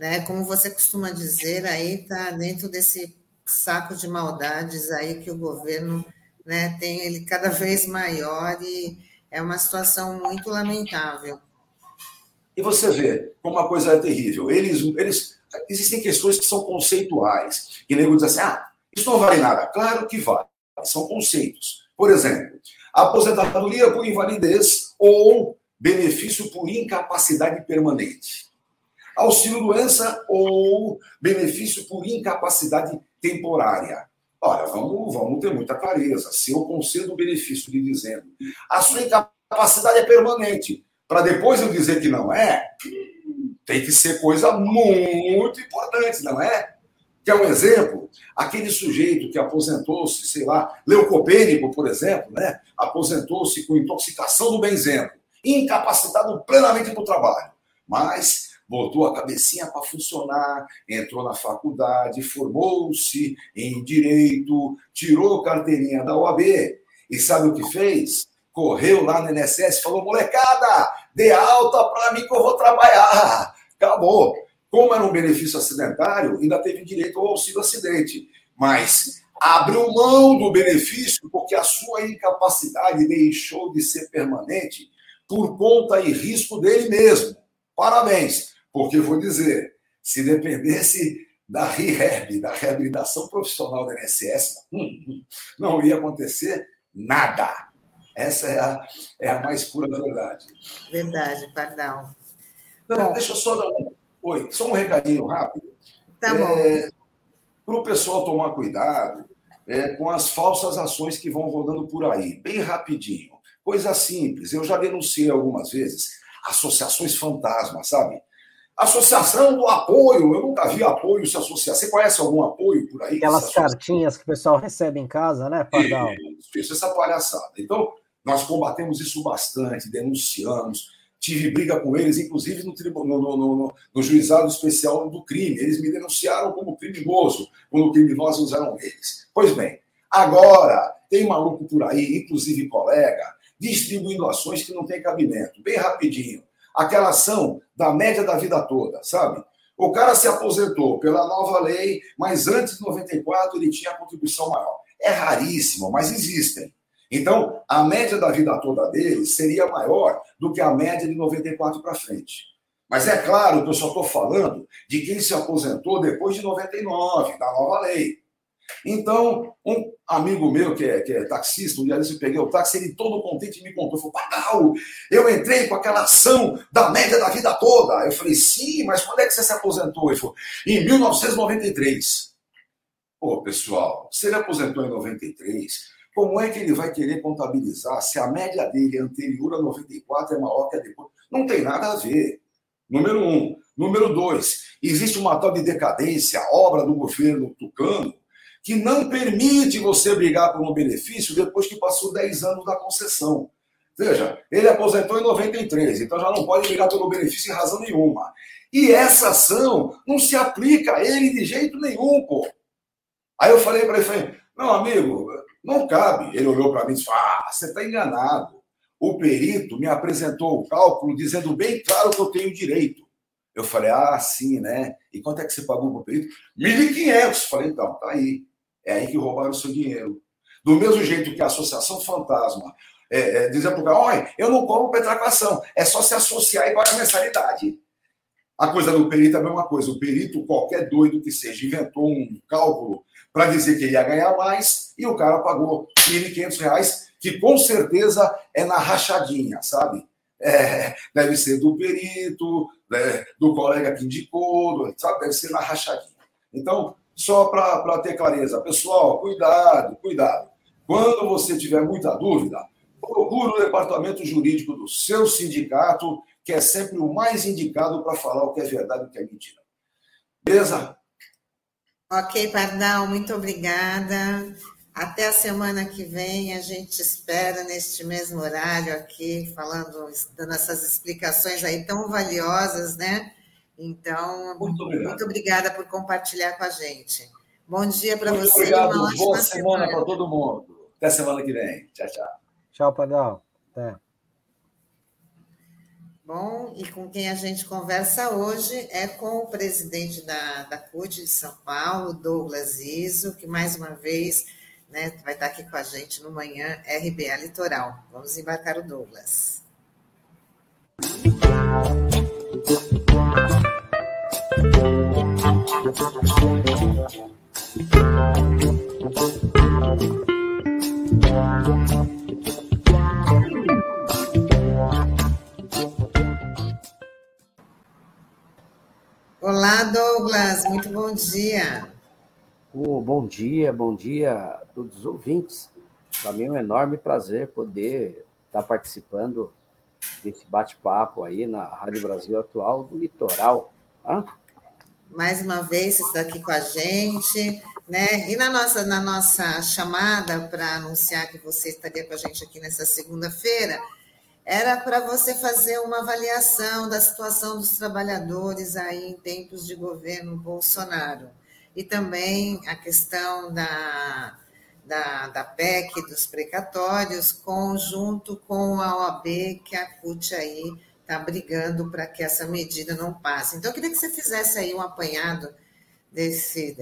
né? Como você costuma dizer, aí está dentro desse saco de maldades aí que o governo né, tem ele cada vez maior e é uma situação muito lamentável. E você vê como a coisa é terrível. Eles, eles existem questões que são conceituais. E nego diz assim: ah, isso não vale nada. Claro que vale. São conceitos. Por exemplo, aposentadoria por invalidez ou benefício por incapacidade permanente. Auxílio doença ou benefício por incapacidade temporária. Olha, vamos, vamos ter muita clareza. Se eu concedo o benefício de dizendo a sua incapacidade é permanente, para depois eu dizer que não é, tem que ser coisa muito importante, não é? Quer um exemplo? Aquele sujeito que aposentou-se, sei lá, leucopênico, por exemplo, né? aposentou-se com intoxicação do benzeno, incapacitado plenamente para o trabalho, mas botou a cabecinha para funcionar, entrou na faculdade, formou-se em direito, tirou carteirinha da OAB e sabe o que fez? Correu lá no INSS falou: molecada, dê alta para mim que eu vou trabalhar. Acabou. Como era um benefício acidentário, ainda teve direito ao auxílio acidente. Mas abriu mão do benefício porque a sua incapacidade deixou de ser permanente por conta e risco dele mesmo. Parabéns. Porque vou dizer, se dependesse da REHAB, da reabilitação profissional da INSS, não ia acontecer nada. Essa é a, é a mais pura verdade. Verdade, perdão. Não, deixa eu só dar um. Oi, só um recadinho rápido. Tá bom. É, Para o pessoal tomar cuidado é, com as falsas ações que vão rodando por aí, bem rapidinho. Coisa simples. Eu já denunciei algumas vezes associações fantasmas, sabe? Associação do apoio, eu nunca vi apoio se associar. Você conhece algum apoio por aí? Aquelas cartinhas que o pessoal recebe em casa, né, Pardal? Isso, isso, essa palhaçada. Então, nós combatemos isso bastante, denunciamos. Tive briga com eles, inclusive no, no, no, no, no juizado especial do crime. Eles me denunciaram como criminoso, quando criminosos eram eles. Pois bem, agora tem maluco por aí, inclusive colega, distribuindo ações que não tem cabimento. Bem rapidinho aquela ação da média da vida toda, sabe? O cara se aposentou pela nova lei, mas antes de 94 ele tinha contribuição maior. É raríssimo, mas existem. Então, a média da vida toda dele seria maior do que a média de 94 para frente. Mas é claro que eu só estou falando de quem se aposentou depois de 99, da nova lei. Então, um amigo meu que é, que é taxista, um dia eu peguei o táxi, ele todo contente me contou, falou, Pagal, eu entrei com aquela ação da média da vida toda. Eu falei, sim, mas quando é que você se aposentou? Ele falou, em 1993. Pô, pessoal, se ele aposentou em 93, como é que ele vai querer contabilizar se a média dele anterior a 94 é maior que a depois? Não tem nada a ver. Número um. Número dois, existe uma tal de decadência, obra do governo tucano, que não permite você brigar por um benefício depois que passou 10 anos da concessão. Veja, ele aposentou em 93, então já não pode brigar pelo benefício em razão nenhuma. E essa ação não se aplica a ele de jeito nenhum, pô. Aí eu falei para ele, falei, meu amigo, não cabe. Ele olhou para mim e disse, ah, você está enganado. O perito me apresentou o cálculo dizendo bem claro que eu tenho direito. Eu falei, ah, sim, né? E quanto é que você pagou para o perito? 1.500. Falei, então, tá aí. É aí que roubaram o seu dinheiro. Do mesmo jeito que a Associação Fantasma é, é, dizia para o cara, olha, eu não como petraquação, é só se associar e pagar mensalidade. A coisa do perito é a mesma coisa. O perito, qualquer doido que seja, inventou um cálculo para dizer que ele ia ganhar mais e o cara pagou R$ 1.500, que com certeza é na rachadinha, sabe? É, deve ser do perito, né, do colega que indicou, sabe? Deve ser na rachadinha. Então, só para ter clareza, pessoal, cuidado, cuidado. Quando você tiver muita dúvida, procure o departamento jurídico do seu sindicato, que é sempre o mais indicado para falar o que é verdade e o que é mentira. Beleza? Ok, Pardal, muito obrigada. Até a semana que vem, a gente espera neste mesmo horário aqui, falando, dando essas explicações aí tão valiosas, né? Então, muito, muito obrigada por compartilhar com a gente. Bom dia para você. Obrigado, uma boa semana, semana para todo mundo. Até semana que vem. Tchau, tchau. Tchau, Padrão. Até. Bom, e com quem a gente conversa hoje é com o presidente da, da CUT de São Paulo, Douglas Iso, que mais uma vez né, vai estar aqui com a gente no Manhã RBA Litoral. Vamos embarcar o Douglas. Olá, Douglas, muito bom dia. Oh, bom dia, bom dia a todos os ouvintes. Para mim é um enorme prazer poder estar participando desse bate-papo aí na Rádio Brasil Atual do Litoral. Hã? Mais uma vez, você está aqui com a gente, né? E na nossa, na nossa chamada para anunciar que você estaria com a gente aqui nessa segunda-feira, era para você fazer uma avaliação da situação dos trabalhadores aí em tempos de governo Bolsonaro. E também a questão da, da, da PEC dos precatórios, conjunto com a OAB, que a CUT aí está brigando para que essa medida não passe. Então, eu queria que você fizesse aí um apanhado desse,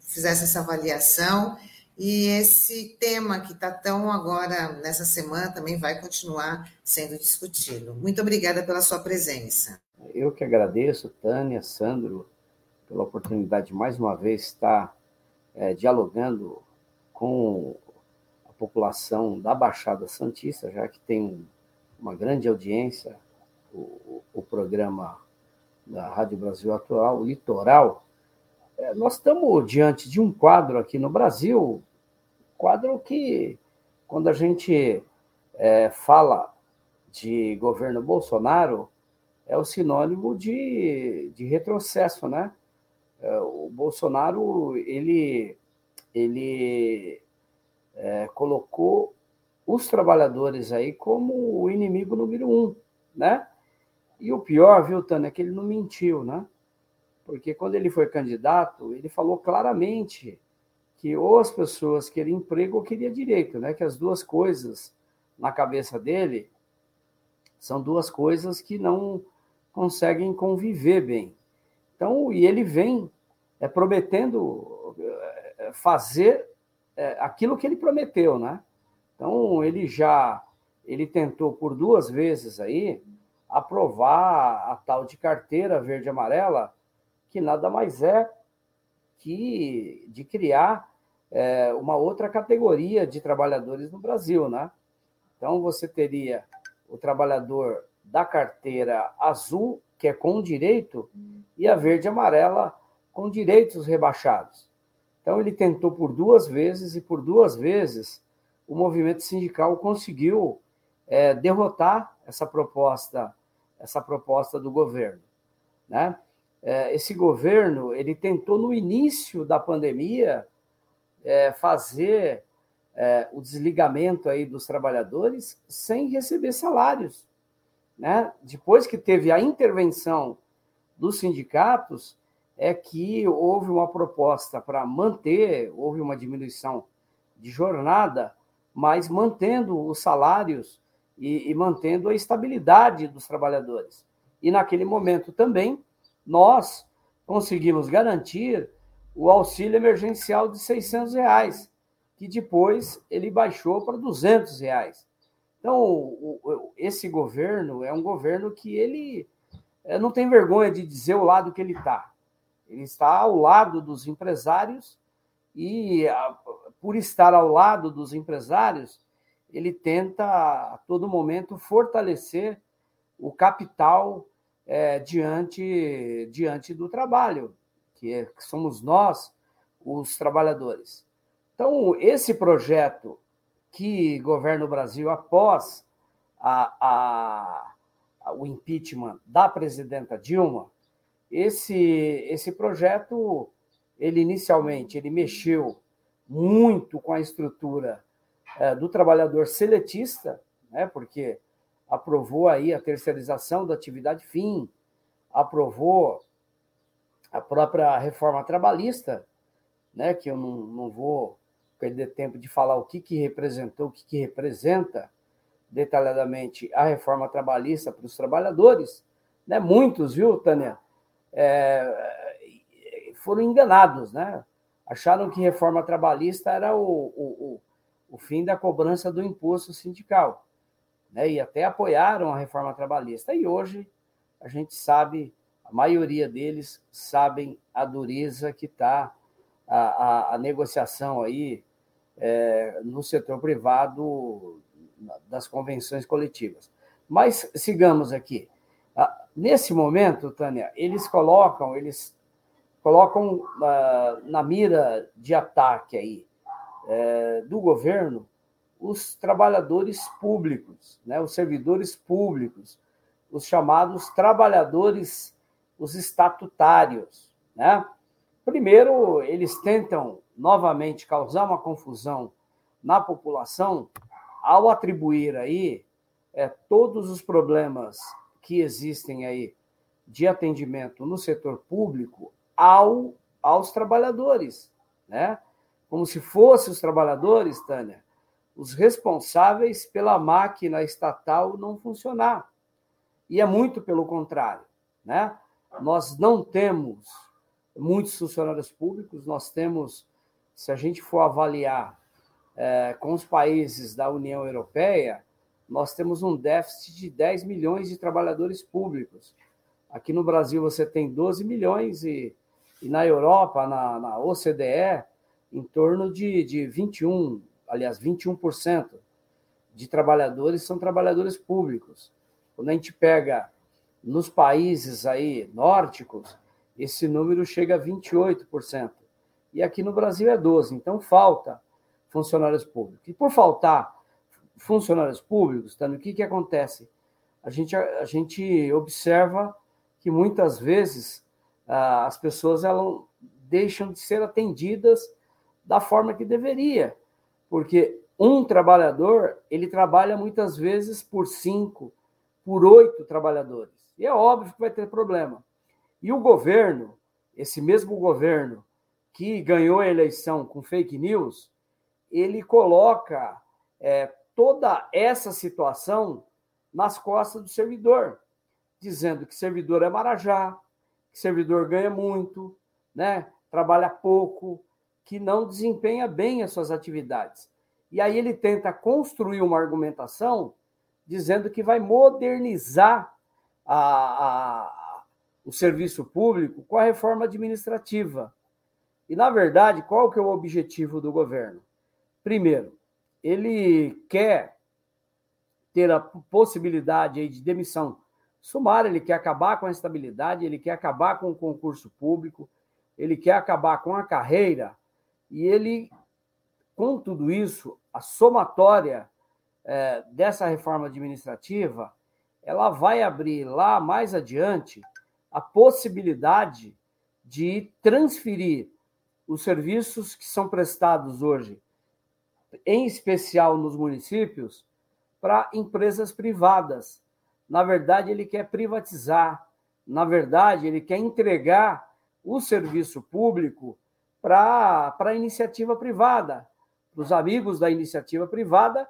fizesse essa avaliação e esse tema que está tão agora, nessa semana, também vai continuar sendo discutido. Muito obrigada pela sua presença. Eu que agradeço, Tânia, Sandro, pela oportunidade de mais uma vez estar é, dialogando com a população da Baixada Santista, já que tem uma grande audiência, o, o programa da Rádio Brasil Atual, Litoral, nós estamos diante de um quadro aqui no Brasil, quadro que, quando a gente é, fala de governo Bolsonaro, é o sinônimo de, de retrocesso, né? É, o Bolsonaro, ele, ele é, colocou os trabalhadores aí como o inimigo número um, né? E o pior, viu, Tânia, é que ele não mentiu, né? Porque quando ele foi candidato, ele falou claramente que ou as pessoas queriam emprego ou queriam direito, né? Que as duas coisas na cabeça dele são duas coisas que não conseguem conviver bem. Então, e ele vem é, prometendo é, fazer é, aquilo que ele prometeu, né? Então, ele já ele tentou por duas vezes aí aprovar a tal de carteira verde amarela que nada mais é que de criar é, uma outra categoria de trabalhadores no Brasil, né? Então você teria o trabalhador da carteira azul, que é com direito, e a verde amarela com direitos rebaixados. Então ele tentou por duas vezes e por duas vezes o movimento sindical conseguiu é, derrotar essa proposta, essa proposta do governo, né? É, esse governo ele tentou no início da pandemia é, fazer é, o desligamento aí dos trabalhadores sem receber salários, né? Depois que teve a intervenção dos sindicatos, é que houve uma proposta para manter, houve uma diminuição de jornada, mas mantendo os salários e, e mantendo a estabilidade dos trabalhadores. E naquele momento também nós conseguimos garantir o auxílio emergencial de 600 reais, que depois ele baixou para 200 reais. Então, esse governo é um governo que ele eh, não tem vergonha de dizer o lado que ele está. Ele está ao lado dos empresários e, por estar ao lado dos empresários, ele tenta a todo momento fortalecer o capital é, diante, diante do trabalho, que, é, que somos nós, os trabalhadores. Então, esse projeto que governa o Brasil após a, a, a, o impeachment da presidenta Dilma, esse, esse projeto, ele inicialmente ele mexeu muito com a estrutura é, do trabalhador seletista, né, porque aprovou aí a terceirização da atividade fim, aprovou a própria reforma trabalhista, né, que eu não, não vou perder tempo de falar o que, que representou, o que, que representa detalhadamente a reforma trabalhista para os trabalhadores, né? Muitos, viu, Tânia, é, foram enganados, né? Acharam que reforma trabalhista era o, o, o, fim da cobrança do imposto sindical, né? E até apoiaram a reforma trabalhista. E hoje a gente sabe, a maioria deles sabem a dureza que está a, a, a, negociação aí é, no setor privado das convenções coletivas. Mas sigamos aqui. Ah, nesse momento, Tânia, eles colocam, eles colocam uh, na mira de ataque aí uh, do governo os trabalhadores públicos, né, os servidores públicos, os chamados trabalhadores, os estatutários, né? Primeiro, eles tentam novamente causar uma confusão na população ao atribuir aí é, todos os problemas que existem aí de atendimento no setor público ao, aos trabalhadores, né? Como se fossem os trabalhadores, Tânia, os responsáveis pela máquina estatal não funcionar. E é muito pelo contrário, né? Nós não temos muitos funcionários públicos, nós temos, se a gente for avaliar é, com os países da União Europeia, nós temos um déficit de 10 milhões de trabalhadores públicos. Aqui no Brasil você tem 12 milhões e, e na Europa, na, na OCDE, em torno de, de 21, aliás, 21% de trabalhadores são trabalhadores públicos. Quando a gente pega nos países aí nórdicos, esse número chega a 28%. E aqui no Brasil é 12%. Então falta funcionários públicos. E por faltar funcionários públicos, tá, o que, que acontece? A gente, a gente observa que muitas vezes ah, as pessoas elas deixam de ser atendidas da forma que deveria, porque um trabalhador ele trabalha muitas vezes por cinco, por oito trabalhadores. E é óbvio que vai ter problema. E o governo, esse mesmo governo que ganhou a eleição com fake news, ele coloca é, toda essa situação nas costas do servidor, dizendo que servidor é marajá, que servidor ganha muito, né? trabalha pouco, que não desempenha bem as suas atividades. E aí ele tenta construir uma argumentação dizendo que vai modernizar a, a, o serviço público com a reforma administrativa. E, na verdade, qual que é o objetivo do governo? Primeiro, ele quer ter a possibilidade de demissão sumária, ele quer acabar com a estabilidade, ele quer acabar com o concurso público, ele quer acabar com a carreira, e ele, com tudo isso, a somatória é, dessa reforma administrativa, ela vai abrir lá mais adiante a possibilidade de transferir os serviços que são prestados hoje em especial nos municípios, para empresas privadas. Na verdade, ele quer privatizar, na verdade, ele quer entregar o serviço público para a iniciativa privada, para os amigos da iniciativa privada,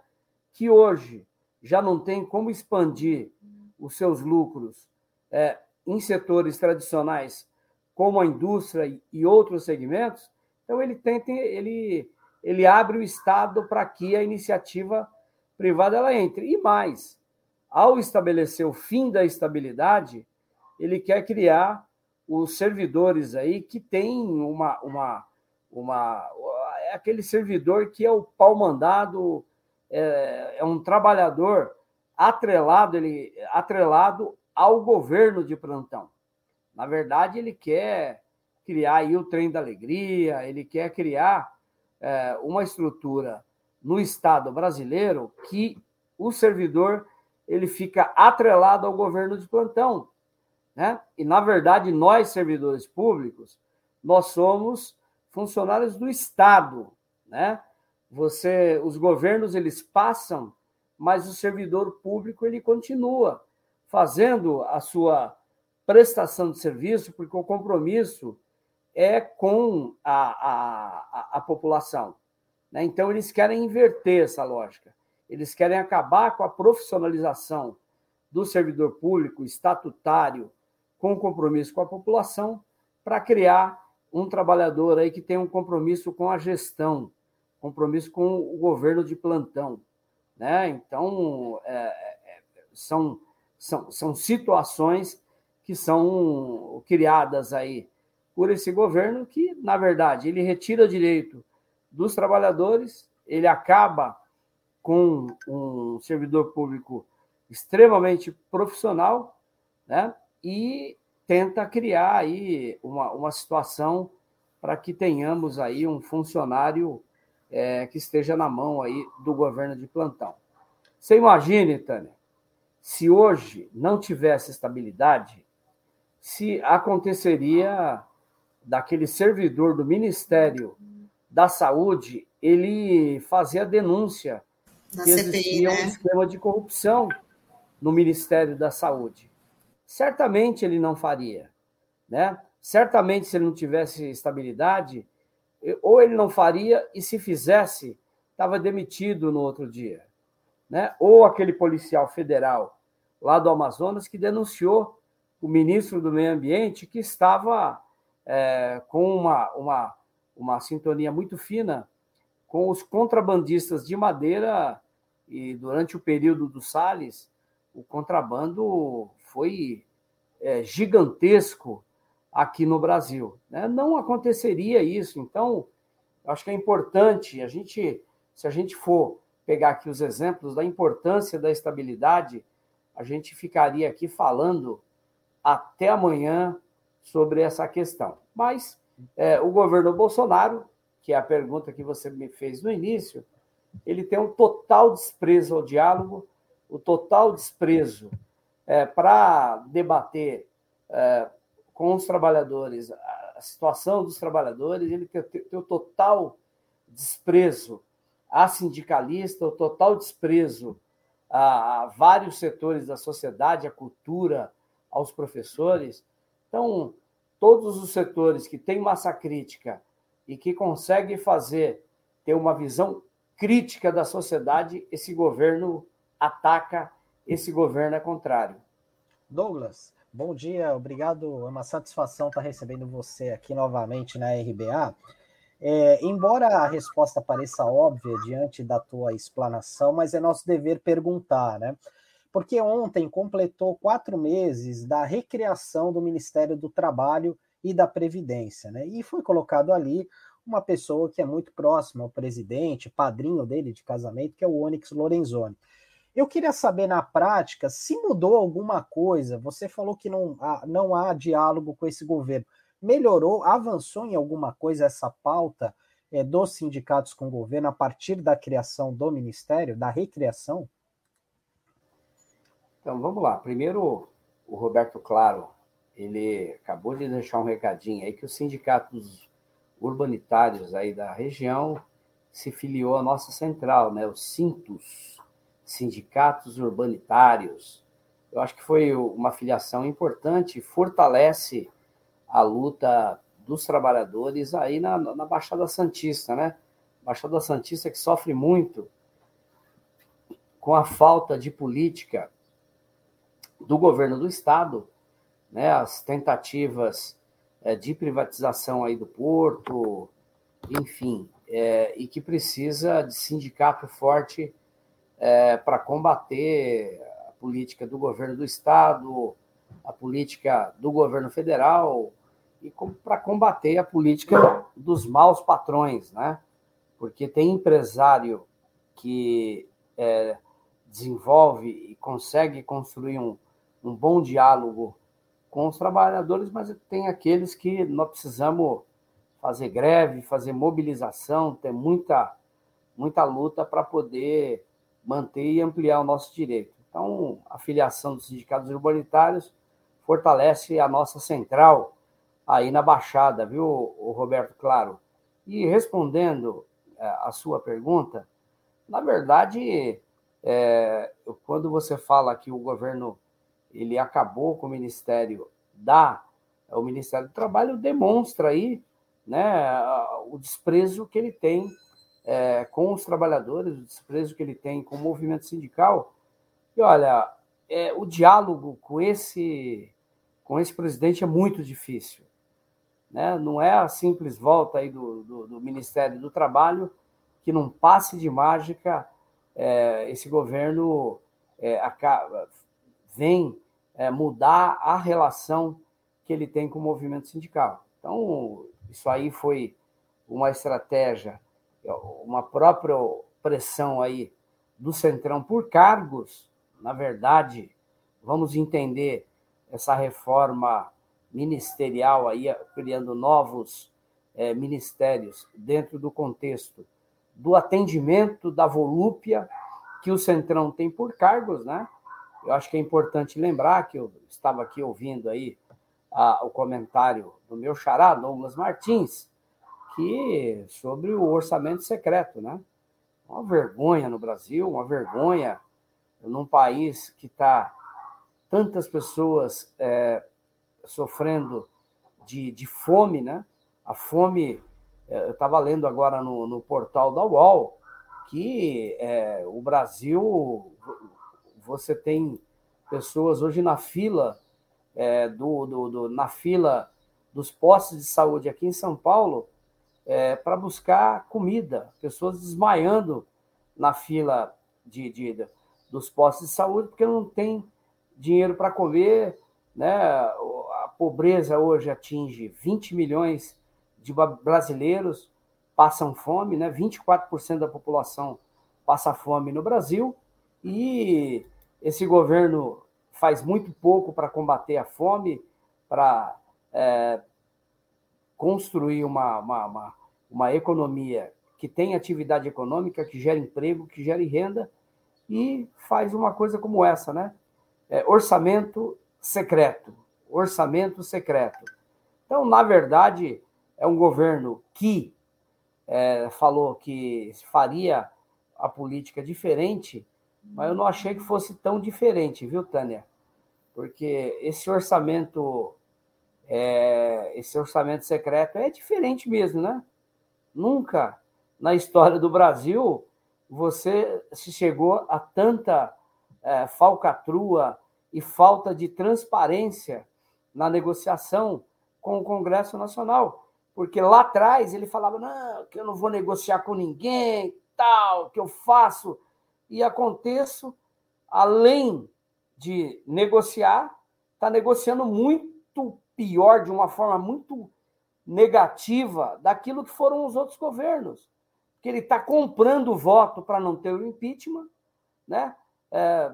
que hoje já não tem como expandir os seus lucros é, em setores tradicionais, como a indústria e outros segmentos. Então, ele tenta, ele ele abre o Estado para que a iniciativa privada ela entre. E mais, ao estabelecer o fim da estabilidade, ele quer criar os servidores aí que tem uma, uma, uma é aquele servidor que é o pau mandado, é, é um trabalhador atrelado, ele atrelado ao governo de plantão. Na verdade, ele quer criar aí o trem da alegria, ele quer criar é, uma estrutura no Estado brasileiro que o servidor ele fica atrelado ao governo de plantão. Né? E, na verdade, nós, servidores públicos, nós somos funcionários do Estado. né? Você, os governos eles passam, mas o servidor público ele continua fazendo a sua prestação de serviço, porque o compromisso é com a, a, a, população. Né? Então, eles querem inverter essa lógica. Eles querem acabar com a profissionalização do servidor público estatutário com compromisso com a população para criar um trabalhador aí que tem um compromisso com a gestão, compromisso com o governo de plantão. Né? Então, é, é, são, são, são situações que são criadas aí por esse governo que, na verdade, ele retira direito dos trabalhadores, ele acaba com um servidor público extremamente profissional, né? E tenta criar aí uma, uma situação para que tenhamos aí um funcionário é, que esteja na mão aí do governo de plantão. Você imagine, Tânia, se hoje não tivesse estabilidade, se aconteceria daquele servidor do Ministério da Saúde, ele fazia denúncia Na que existia CPI, né? um esquema de corrupção no Ministério da Saúde. Certamente ele não faria, né? Certamente se ele não tivesse estabilidade, ou ele não faria e se fizesse, estava demitido no outro dia, né? Ou aquele policial federal lá do Amazonas que denunciou o ministro do Meio Ambiente que estava é, com uma, uma, uma sintonia muito fina com os contrabandistas de madeira e durante o período do Salles, o contrabando foi é, gigantesco aqui no Brasil. Né? Não aconteceria isso. Então, acho que é importante a gente, se a gente for pegar aqui os exemplos da importância da estabilidade, a gente ficaria aqui falando até amanhã sobre essa questão. Mas é, o governo Bolsonaro, que é a pergunta que você me fez no início, ele tem um total desprezo ao diálogo, o total desprezo é, para debater é, com os trabalhadores a situação dos trabalhadores, ele tem, o total desprezo a sindicalista, o total desprezo a, a vários setores da sociedade, a cultura, aos professores. Então, todos os setores que têm massa crítica e que conseguem fazer ter uma visão crítica da sociedade, esse governo ataca, esse governo é contrário. Douglas, bom dia, obrigado. É uma satisfação estar recebendo você aqui novamente na RBA. É, embora a resposta pareça óbvia diante da tua explanação, mas é nosso dever perguntar, né? porque ontem completou quatro meses da recriação do Ministério do Trabalho e da Previdência, né? E foi colocado ali uma pessoa que é muito próxima ao presidente, padrinho dele de casamento, que é o Onyx Lorenzoni. Eu queria saber na prática se mudou alguma coisa. Você falou que não há, não há diálogo com esse governo. Melhorou, avançou em alguma coisa essa pauta é, dos sindicatos com o governo a partir da criação do ministério, da recriação? Então, vamos lá. Primeiro, o Roberto Claro, ele acabou de deixar um recadinho aí que os sindicatos urbanitários aí da região se filiou à nossa central, né? Os Sintos, Sindicatos Urbanitários. Eu acho que foi uma filiação importante, fortalece a luta dos trabalhadores aí na, na Baixada Santista, né? Baixada Santista que sofre muito com a falta de política do governo do estado, né, as tentativas é, de privatização aí do porto, enfim, é, e que precisa de sindicato forte é, para combater a política do governo do estado, a política do governo federal e para combater a política dos maus patrões, né? Porque tem empresário que é, desenvolve e consegue construir um, um bom diálogo com os trabalhadores, mas tem aqueles que nós precisamos fazer greve, fazer mobilização, ter muita, muita luta para poder manter e ampliar o nosso direito. Então, a filiação dos sindicatos urbanitários fortalece a nossa central aí na Baixada, viu, Roberto Claro? E respondendo a sua pergunta, na verdade, é, quando você fala que o governo ele acabou com o Ministério da o Ministério do Trabalho demonstra aí né, o desprezo que ele tem é, com os trabalhadores, o desprezo que ele tem com o movimento sindical. E olha, é, o diálogo com esse com esse presidente é muito difícil. Né? Não é a simples volta aí do, do, do Ministério do Trabalho que num passe de mágica é, esse governo é, acaba, vem é, mudar a relação que ele tem com o movimento sindical. Então, isso aí foi uma estratégia, uma própria pressão aí do Centrão por cargos. Na verdade, vamos entender essa reforma ministerial aí, criando novos é, ministérios dentro do contexto do atendimento da volúpia que o Centrão tem por cargos, né? Eu acho que é importante lembrar que eu estava aqui ouvindo aí a, o comentário do meu xará, Douglas Martins, que sobre o orçamento secreto, né? Uma vergonha no Brasil, uma vergonha num país que está tantas pessoas é, sofrendo de, de fome, né? A fome, é, eu estava lendo agora no, no portal da UOL, que é, o Brasil, você tem pessoas hoje na fila é, do, do, do, na fila dos postos de saúde aqui em São Paulo é, para buscar comida, pessoas desmaiando na fila de, de, dos postos de saúde porque não tem dinheiro para comer, né? A pobreza hoje atinge 20 milhões de brasileiros passam fome, né? 24% da população passa fome no Brasil e esse governo faz muito pouco para combater a fome, para é, construir uma, uma, uma, uma economia que tem atividade econômica, que gera emprego, que gere renda, e faz uma coisa como essa, né? É, orçamento secreto. Orçamento secreto. Então, na verdade, é um governo que é, falou que faria a política diferente, mas eu não achei que fosse tão diferente, viu, Tânia? porque esse orçamento, é, esse orçamento secreto é diferente mesmo, né? Nunca na história do Brasil você se chegou a tanta é, falcatrua e falta de transparência na negociação com o Congresso Nacional, porque lá atrás ele falava não, que eu não vou negociar com ninguém, tal, que eu faço e aconteço além de negociar, está negociando muito pior, de uma forma muito negativa, daquilo que foram os outros governos. Que ele está comprando voto para não ter o impeachment, né? É,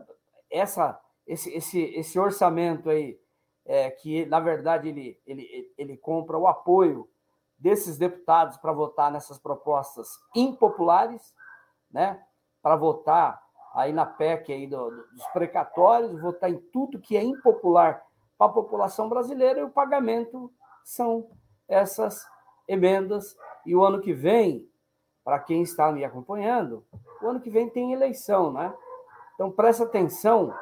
essa, esse, esse, esse orçamento aí, é, que na verdade ele, ele, ele compra o apoio desses deputados para votar nessas propostas impopulares, né? Para votar aí na PEC aí do, dos precatórios, votar em tudo que é impopular para a população brasileira e o pagamento são essas emendas. E o ano que vem, para quem está me acompanhando, o ano que vem tem eleição, né? Então presta atenção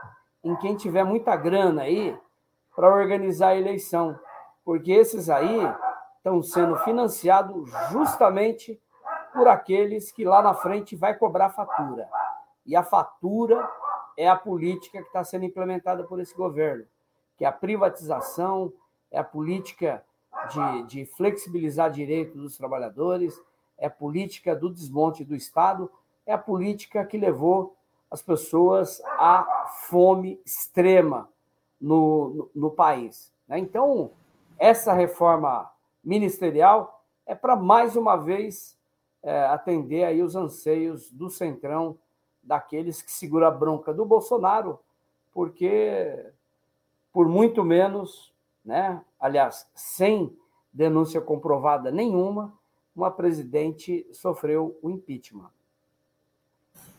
em quem tiver muita grana aí para organizar a eleição, porque esses aí estão sendo financiados justamente por aqueles que lá na frente vai cobrar fatura. E a fatura é a política que está sendo implementada por esse governo, que é a privatização, é a política de, de flexibilizar direitos dos trabalhadores, é a política do desmonte do Estado, é a política que levou as pessoas à fome extrema no, no, no país. Né? Então, essa reforma ministerial é para, mais uma vez, é, atender aí os anseios do Centrão daqueles que seguram a bronca do Bolsonaro, porque por muito menos, né, aliás, sem denúncia comprovada nenhuma, uma presidente sofreu o impeachment.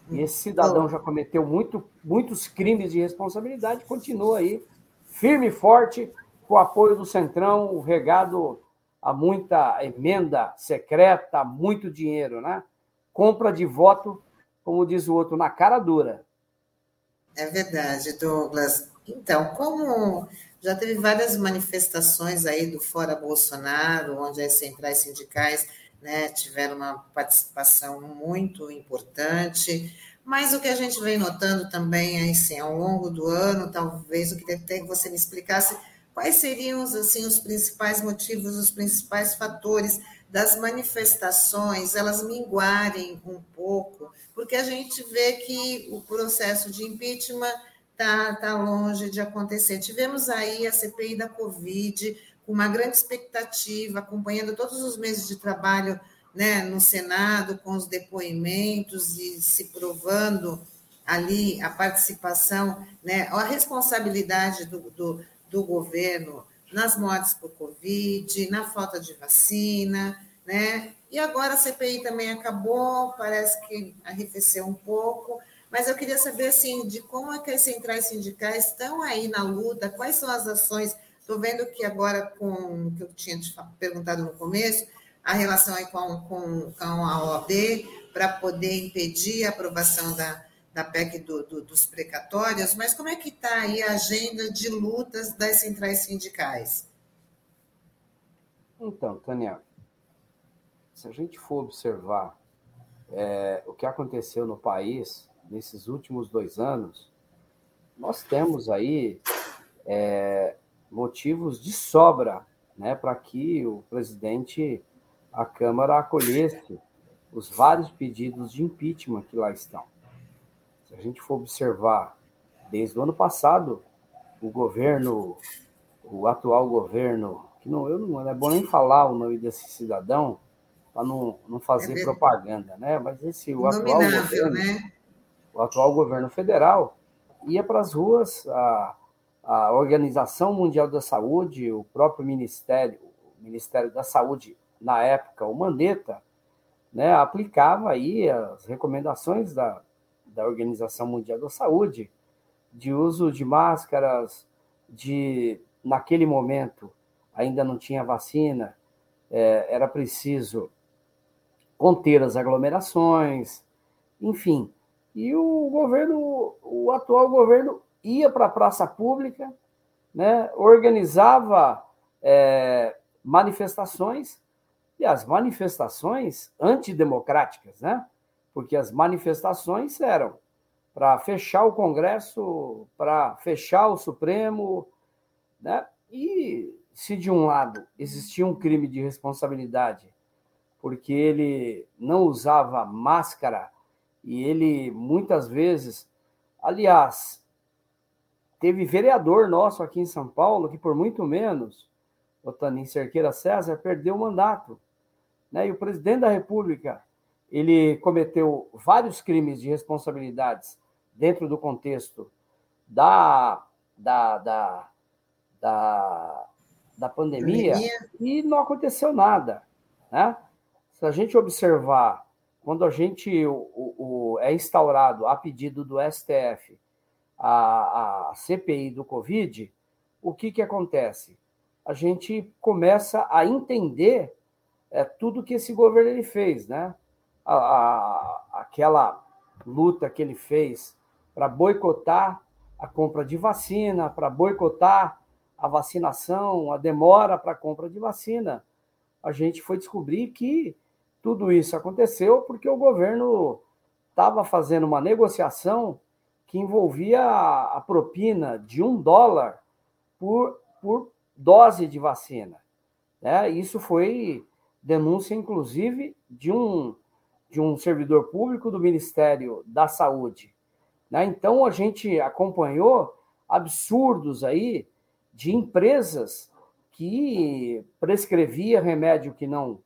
E esse cidadão já cometeu muito, muitos crimes de responsabilidade, continua aí firme e forte, com o apoio do Centrão, regado a muita emenda secreta, muito dinheiro, né? compra de voto, como diz o outro, na cara dura. É verdade, Douglas. Então, como já teve várias manifestações aí do Fora Bolsonaro, onde as centrais sindicais né, tiveram uma participação muito importante, mas o que a gente vem notando também, assim, ao longo do ano, talvez o que que você me explicasse, quais seriam assim, os principais motivos, os principais fatores das manifestações, elas minguarem um pouco, porque a gente vê que o processo de impeachment está tá longe de acontecer. Tivemos aí a CPI da Covid, com uma grande expectativa, acompanhando todos os meses de trabalho né, no Senado, com os depoimentos e se provando ali a participação, né, a responsabilidade do, do, do governo nas mortes por Covid, na falta de vacina, né? E agora a CPI também acabou, parece que arrefeceu um pouco, mas eu queria saber assim, de como é que as centrais sindicais estão aí na luta, quais são as ações. Estou vendo que agora, com o que eu tinha te perguntado no começo, a relação aí com, com, com a OAB para poder impedir a aprovação da, da PEC do, do, dos precatórios, mas como é que está aí a agenda de lutas das centrais sindicais? Então, Tânia, se a gente for observar é, o que aconteceu no país nesses últimos dois anos, nós temos aí é, motivos de sobra né, para que o presidente, a Câmara, acolhesse os vários pedidos de impeachment que lá estão. Se a gente for observar, desde o ano passado, o governo, o atual governo, que não, eu não, não é bom nem falar o nome desse cidadão, para não, não fazer é propaganda, né? Mas esse o atual governo, né? O atual governo federal ia para as ruas, a, a Organização Mundial da Saúde, o próprio Ministério, o Ministério da Saúde na época, o Mandetta, né, aplicava aí as recomendações da, da Organização Mundial da Saúde de uso de máscaras, de naquele momento ainda não tinha vacina, é, era preciso conter as aglomerações, enfim, e o governo, o atual governo, ia para a praça pública, né, organizava é, manifestações, e as manifestações antidemocráticas, né? Porque as manifestações eram para fechar o Congresso, para fechar o Supremo, né? E se de um lado existia um crime de responsabilidade, porque ele não usava máscara e ele muitas vezes, aliás, teve vereador nosso aqui em São Paulo que por muito menos, o Tanin Cerqueira César, perdeu o mandato. Né? E o presidente da República, ele cometeu vários crimes de responsabilidades dentro do contexto da, da, da, da, da pandemia, pandemia, e não aconteceu nada. Né? Se a gente observar quando a gente o, o, é instaurado a pedido do STF a, a CPI do Covid, o que, que acontece? A gente começa a entender é, tudo que esse governo ele fez, né? A, a, aquela luta que ele fez para boicotar a compra de vacina, para boicotar a vacinação, a demora para a compra de vacina. A gente foi descobrir que tudo isso aconteceu porque o governo estava fazendo uma negociação que envolvia a propina de um dólar por, por dose de vacina. Né? Isso foi denúncia, inclusive, de um, de um servidor público do Ministério da Saúde. Né? Então, a gente acompanhou absurdos aí de empresas que prescrevia remédio que não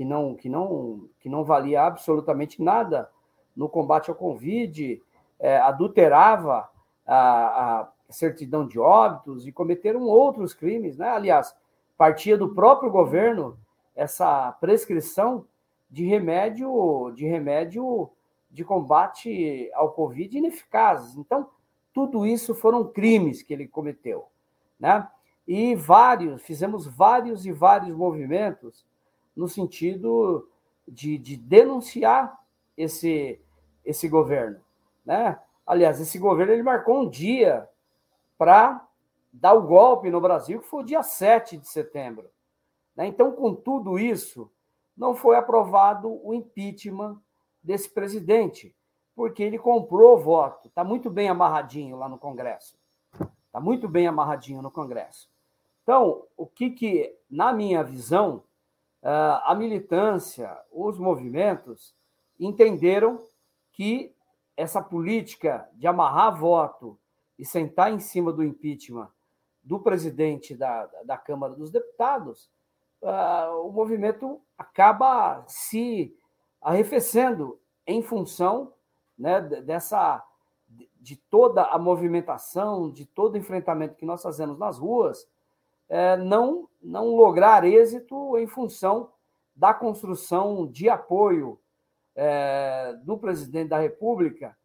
que não, que não, que não valia absolutamente nada no combate ao Covid, é, adulterava a, a, certidão de óbitos e cometeram outros crimes. Né? Aliás, partia do próprio governo essa prescrição de remédio, de remédio de combate ao Covid ineficazes. Então, tudo isso foram crimes que ele cometeu. Né? E vários, fizemos vários e vários movimentos no sentido de, de denunciar esse, esse governo. Né? Aliás, esse governo ele marcou um dia para dar o golpe no Brasil, que foi o dia 7 de setembro. Né? Então, com tudo isso, não foi aprovado o impeachment desse presidente, porque ele comprou voto. Está muito bem amarradinho lá no Congresso. Está muito bem amarradinho no Congresso. Então, o que, que na minha visão, a militância, os movimentos entenderam que essa política de amarrar voto e sentar em cima do impeachment do presidente da, da Câmara dos Deputados, uh, o movimento acaba se arrefecendo em função né, dessa de toda a movimentação, de todo o enfrentamento que nós fazemos nas ruas, é, não, não lograr êxito em função da construção de apoio é, do presidente da República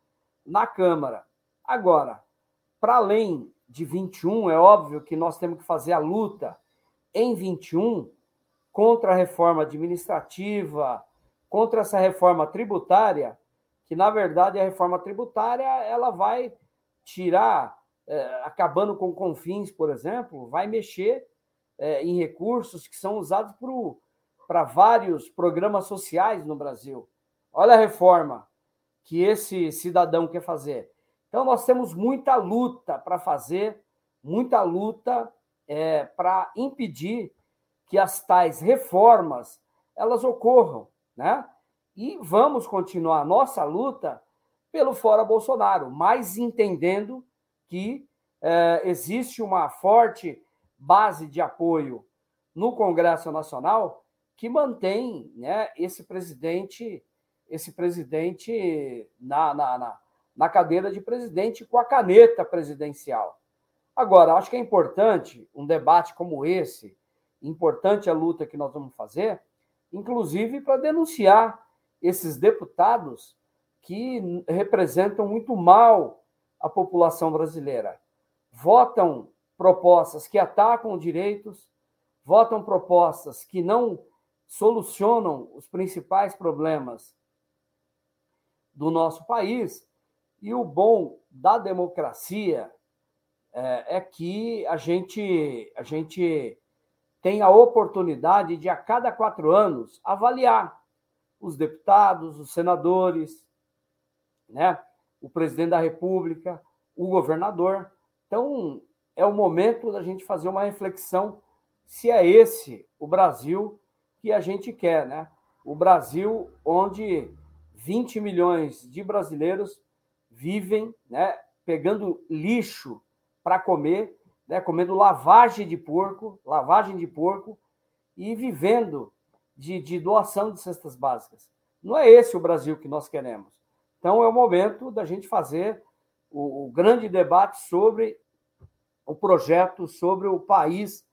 na Câmara. Agora, para além de 21, é óbvio que nós temos que fazer a luta em 21 contra a reforma administrativa, contra essa reforma tributária, que na verdade a reforma tributária ela vai tirar, acabando com confins, por exemplo, vai mexer é, em recursos que são usados para vários programas sociais no Brasil. Olha a reforma que esse cidadão quer fazer. Então, nós temos muita luta para fazer, muita luta é, para impedir que as tais reformas elas ocorram, né? E vamos continuar a nossa luta pelo fora Bolsonaro, mas entendendo que é, existe uma forte base de apoio no Congresso Nacional que mantém né, esse presidente esse presidente na, na, na, na cadeira de presidente com a caneta presidencial. Agora, acho que é importante um debate como esse, importante a luta que nós vamos fazer, inclusive para denunciar esses deputados que representam muito mal a população brasileira. Votam propostas que atacam direitos, votam propostas que não solucionam os principais problemas do nosso país. E o bom da democracia é, é que a gente, a gente tem a oportunidade de, a cada quatro anos, avaliar os deputados, os senadores, né? O presidente da República, o governador. Então, é o momento da gente fazer uma reflexão se é esse o Brasil que a gente quer, né? O Brasil onde 20 milhões de brasileiros vivem né, pegando lixo para comer, né, comendo lavagem de porco, lavagem de porco e vivendo de, de doação de cestas básicas. Não é esse o Brasil que nós queremos. Então é o momento da gente fazer o, o grande debate sobre o projeto, sobre o país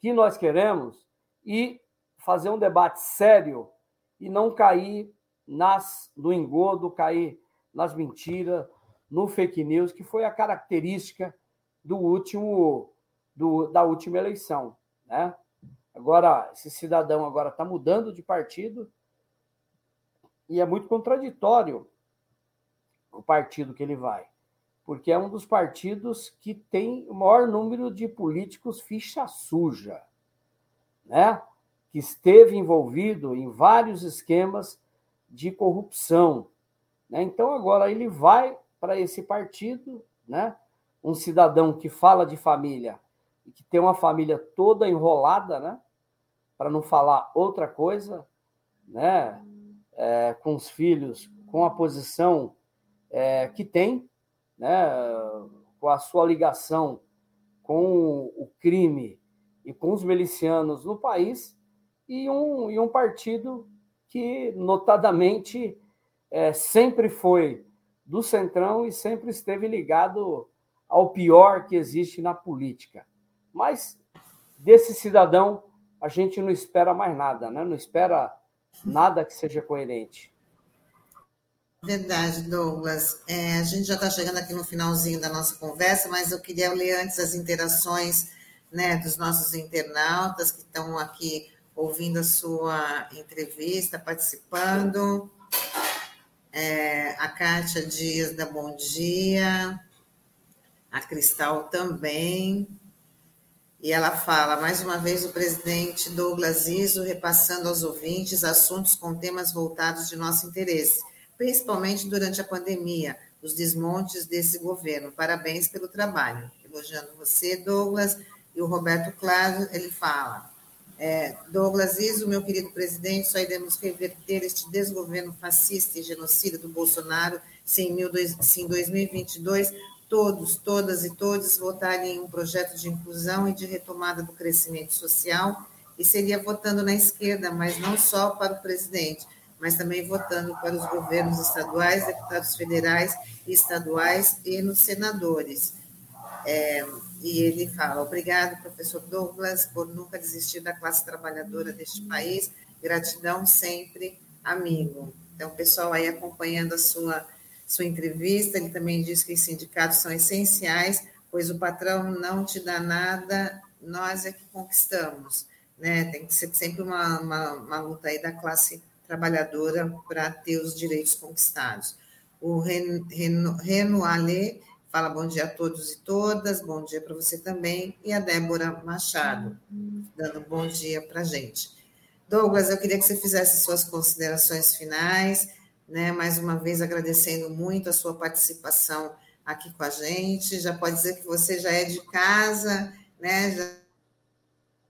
que nós queremos e fazer um debate sério e não cair nas, no engodo, cair nas mentiras, no fake news, que foi a característica do último do, da última eleição, né? Agora esse cidadão agora está mudando de partido e é muito contraditório o partido que ele vai, porque é um dos partidos que tem o maior número de políticos ficha suja, né? Que esteve envolvido em vários esquemas de corrupção. Né? Então, agora ele vai para esse partido, né? um cidadão que fala de família e que tem uma família toda enrolada, né? para não falar outra coisa, né? É, com os filhos, com a posição é, que tem, né? com a sua ligação com o crime e com os milicianos no país, e um, e um partido que, notadamente, é, sempre foi do Centrão e sempre esteve ligado ao pior que existe na política. Mas desse cidadão a gente não espera mais nada, né? não espera nada que seja coerente. Verdade, Douglas. É, a gente já está chegando aqui no finalzinho da nossa conversa, mas eu queria ler antes as interações né, dos nossos internautas que estão aqui ouvindo a sua entrevista, participando. É, a Kátia Dias da Bom Dia, a Cristal também. E ela fala, mais uma vez, o presidente Douglas Iso repassando aos ouvintes assuntos com temas voltados de nosso interesse, principalmente durante a pandemia, os desmontes desse governo. Parabéns pelo trabalho. Elogiando você, Douglas. E o Roberto Claro, ele fala, é, Douglas Iso, meu querido presidente, só iremos reverter este desgoverno fascista e genocida do Bolsonaro se em, mil, se em 2022 todos, todas e todos votarem em um projeto de inclusão e de retomada do crescimento social, e seria votando na esquerda, mas não só para o presidente, mas também votando para os governos estaduais, deputados federais e estaduais e nos senadores. É, e ele fala: obrigado, professor Douglas, por nunca desistir da classe trabalhadora deste país. Gratidão sempre, amigo. Então, pessoal aí acompanhando a sua sua entrevista, ele também diz que os sindicatos são essenciais, pois o patrão não te dá nada, nós é que conquistamos. Né? Tem que ser sempre uma, uma, uma luta aí da classe trabalhadora para ter os direitos conquistados. O Reno Ale fala bom dia a todos e todas, bom dia para você também, e a Débora Machado, dando bom dia para a gente. Douglas, eu queria que você fizesse suas considerações finais, né? Mais uma vez agradecendo muito a sua participação aqui com a gente. Já pode dizer que você já é de casa, né? Já,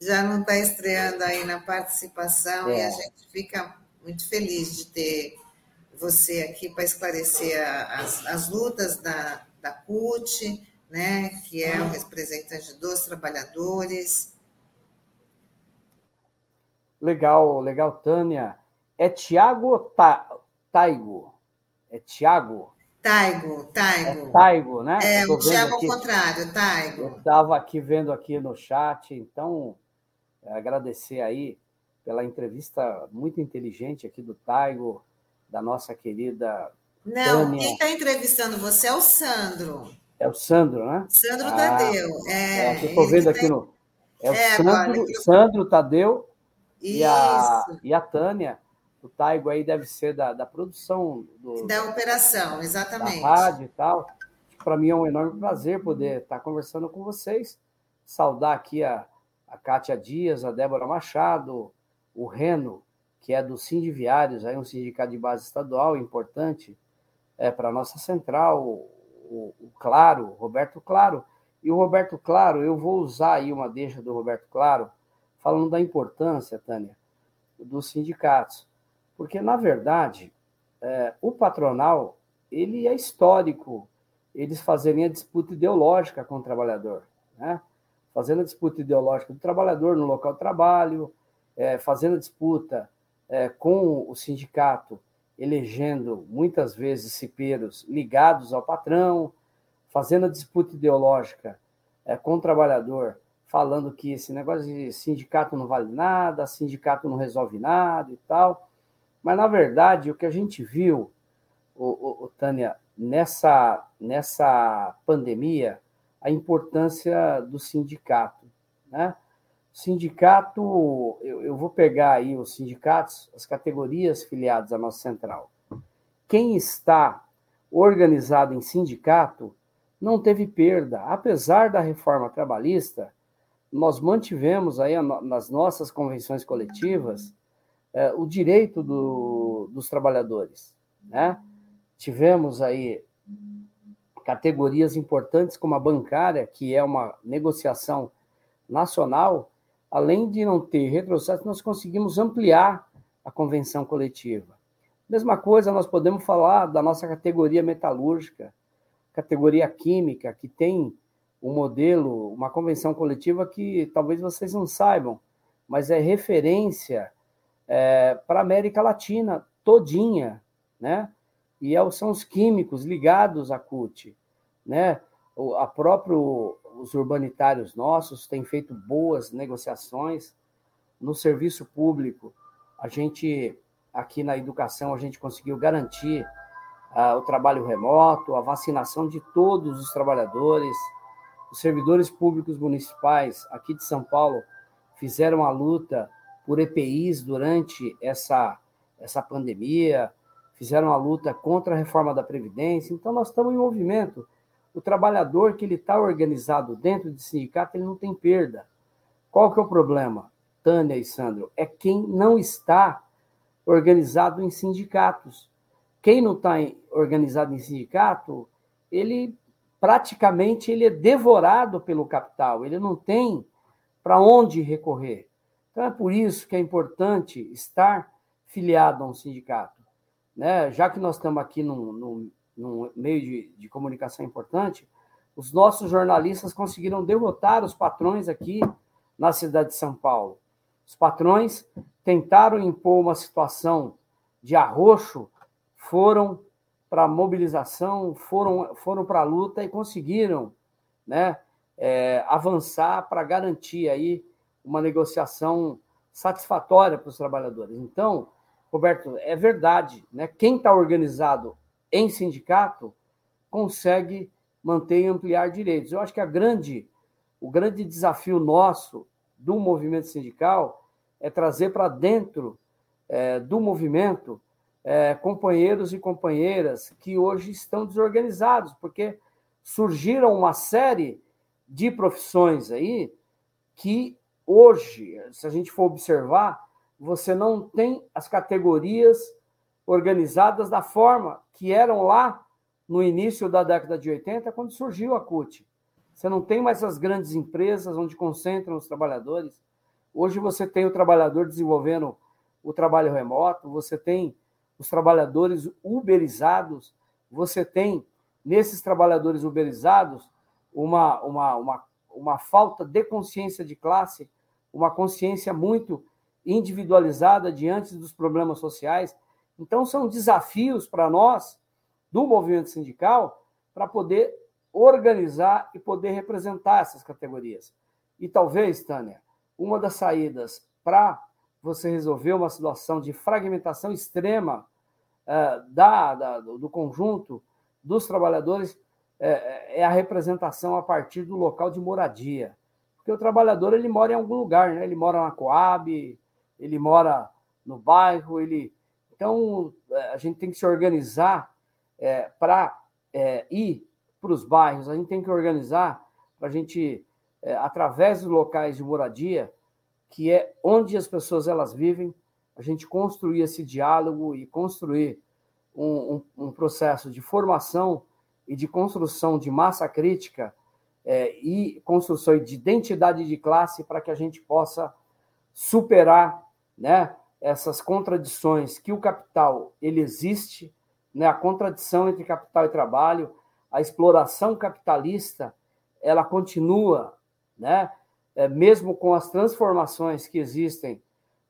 já não está estreando aí na participação é. e a gente fica muito feliz de ter você aqui para esclarecer as, as lutas da, da CUT, né? Que é o representante dos trabalhadores. Legal, legal, Tânia. É Tiago Ta... Taigo. É Tiago? Taigo, Taigo. É Taigo, né? É, o Tiago ao contrário, Taigo. Eu estava aqui vendo aqui no chat, então é, agradecer aí pela entrevista muito inteligente aqui do Taigo, da nossa querida. Não, Tânia. quem está entrevistando você é o Sandro. É o Sandro, né? Sandro ah, Tadeu. É, é estou vendo aqui tá... no. É o é, Sandro, agora, Sandro Tadeu e a, e a Tânia o Taigo aí deve ser da, da produção do, da operação, exatamente. Da rádio e tal. Para mim é um enorme prazer poder estar conversando com vocês. Saudar aqui a, a Kátia Dias, a Débora Machado, o Reno, que é do Sindiviários, aí um sindicato de base estadual importante é, para a nossa central, o, o Claro, Roberto Claro. E o Roberto Claro, eu vou usar aí uma deixa do Roberto Claro, falando da importância, Tânia, dos sindicatos. Porque, na verdade, é, o patronal ele é histórico eles fazerem a disputa ideológica com o trabalhador, né? fazendo a disputa ideológica do trabalhador no local de trabalho, é, fazendo disputa é, com o sindicato, elegendo muitas vezes cipeiros ligados ao patrão, fazendo a disputa ideológica é, com o trabalhador, falando que esse negócio de sindicato não vale nada, sindicato não resolve nada e tal. Mas, na verdade, o que a gente viu, o, o, o Tânia, nessa, nessa pandemia, a importância do sindicato. Né? Sindicato, eu, eu vou pegar aí os sindicatos, as categorias filiadas à nossa central. Quem está organizado em sindicato não teve perda. Apesar da reforma trabalhista, nós mantivemos aí nas nossas convenções coletivas é, o direito do, dos trabalhadores. Né? Tivemos aí categorias importantes como a bancária, que é uma negociação nacional, além de não ter retrocesso, nós conseguimos ampliar a convenção coletiva. Mesma coisa, nós podemos falar da nossa categoria metalúrgica, categoria química, que tem um modelo, uma convenção coletiva que talvez vocês não saibam, mas é referência é, para a América Latina todinha, né? E é, são os químicos ligados à CUT, né? O, a próprio, os urbanitários nossos têm feito boas negociações no serviço público. A gente aqui na educação a gente conseguiu garantir uh, o trabalho remoto, a vacinação de todos os trabalhadores, os servidores públicos municipais aqui de São Paulo fizeram a luta por EPIs durante essa, essa pandemia, fizeram a luta contra a reforma da Previdência. Então, nós estamos em movimento. O trabalhador que ele está organizado dentro de sindicato, ele não tem perda. Qual que é o problema, Tânia e Sandro? É quem não está organizado em sindicatos. Quem não está organizado em sindicato, ele praticamente ele é devorado pelo capital, ele não tem para onde recorrer. Então é por isso que é importante estar filiado a um sindicato né, já que nós estamos aqui num, num, num meio de, de, comunicação importante, os nossos jornalistas conseguiram derrotar os patrões aqui na cidade de São Paulo. Os patrões tentaram impor uma situação de arroxo, foram para a mobilização, foram, foram para a luta e conseguiram né, é, avançar para garantir aí uma negociação satisfatória para os trabalhadores. Então, Roberto, é verdade, né? Quem está organizado em sindicato consegue manter e ampliar direitos. Eu acho que a grande, o grande desafio nosso do movimento sindical é trazer para dentro é, do movimento é, companheiros e companheiras que hoje estão desorganizados, porque surgiram uma série de profissões aí que hoje, se a gente for observar, você não tem as categorias organizadas da forma que eram lá no início da década de 80, quando surgiu a CUT. Você não tem mais as grandes empresas onde concentram os trabalhadores. Hoje você tem o trabalhador desenvolvendo o trabalho remoto, você tem os trabalhadores uberizados, você tem nesses trabalhadores uberizados uma, uma, uma, uma falta de consciência de classe, uma consciência muito individualizada diante dos problemas sociais. Então, são desafios para nós, do movimento sindical, para poder organizar e poder representar essas categorias. E talvez, Tânia, uma das saídas para você resolver uma situação de fragmentação extrema uh, da, da, do conjunto dos trabalhadores é, é a representação a partir do local de moradia. Porque o trabalhador ele mora em algum lugar, né? ele mora na Coab, ele mora no bairro, ele. Então, é, a gente tem que se organizar é, para é, ir para os bairros, a gente tem que organizar para a gente, é, através dos locais de moradia, que é onde as pessoas elas vivem, a gente construir esse diálogo e construir um, um, um processo de formação e de construção de massa crítica é, e construção de identidade de classe para que a gente possa superar né, essas contradições que o capital ele existe, né, a contradição entre capital e trabalho, a exploração capitalista, ela continua, né, é, mesmo com as transformações que existem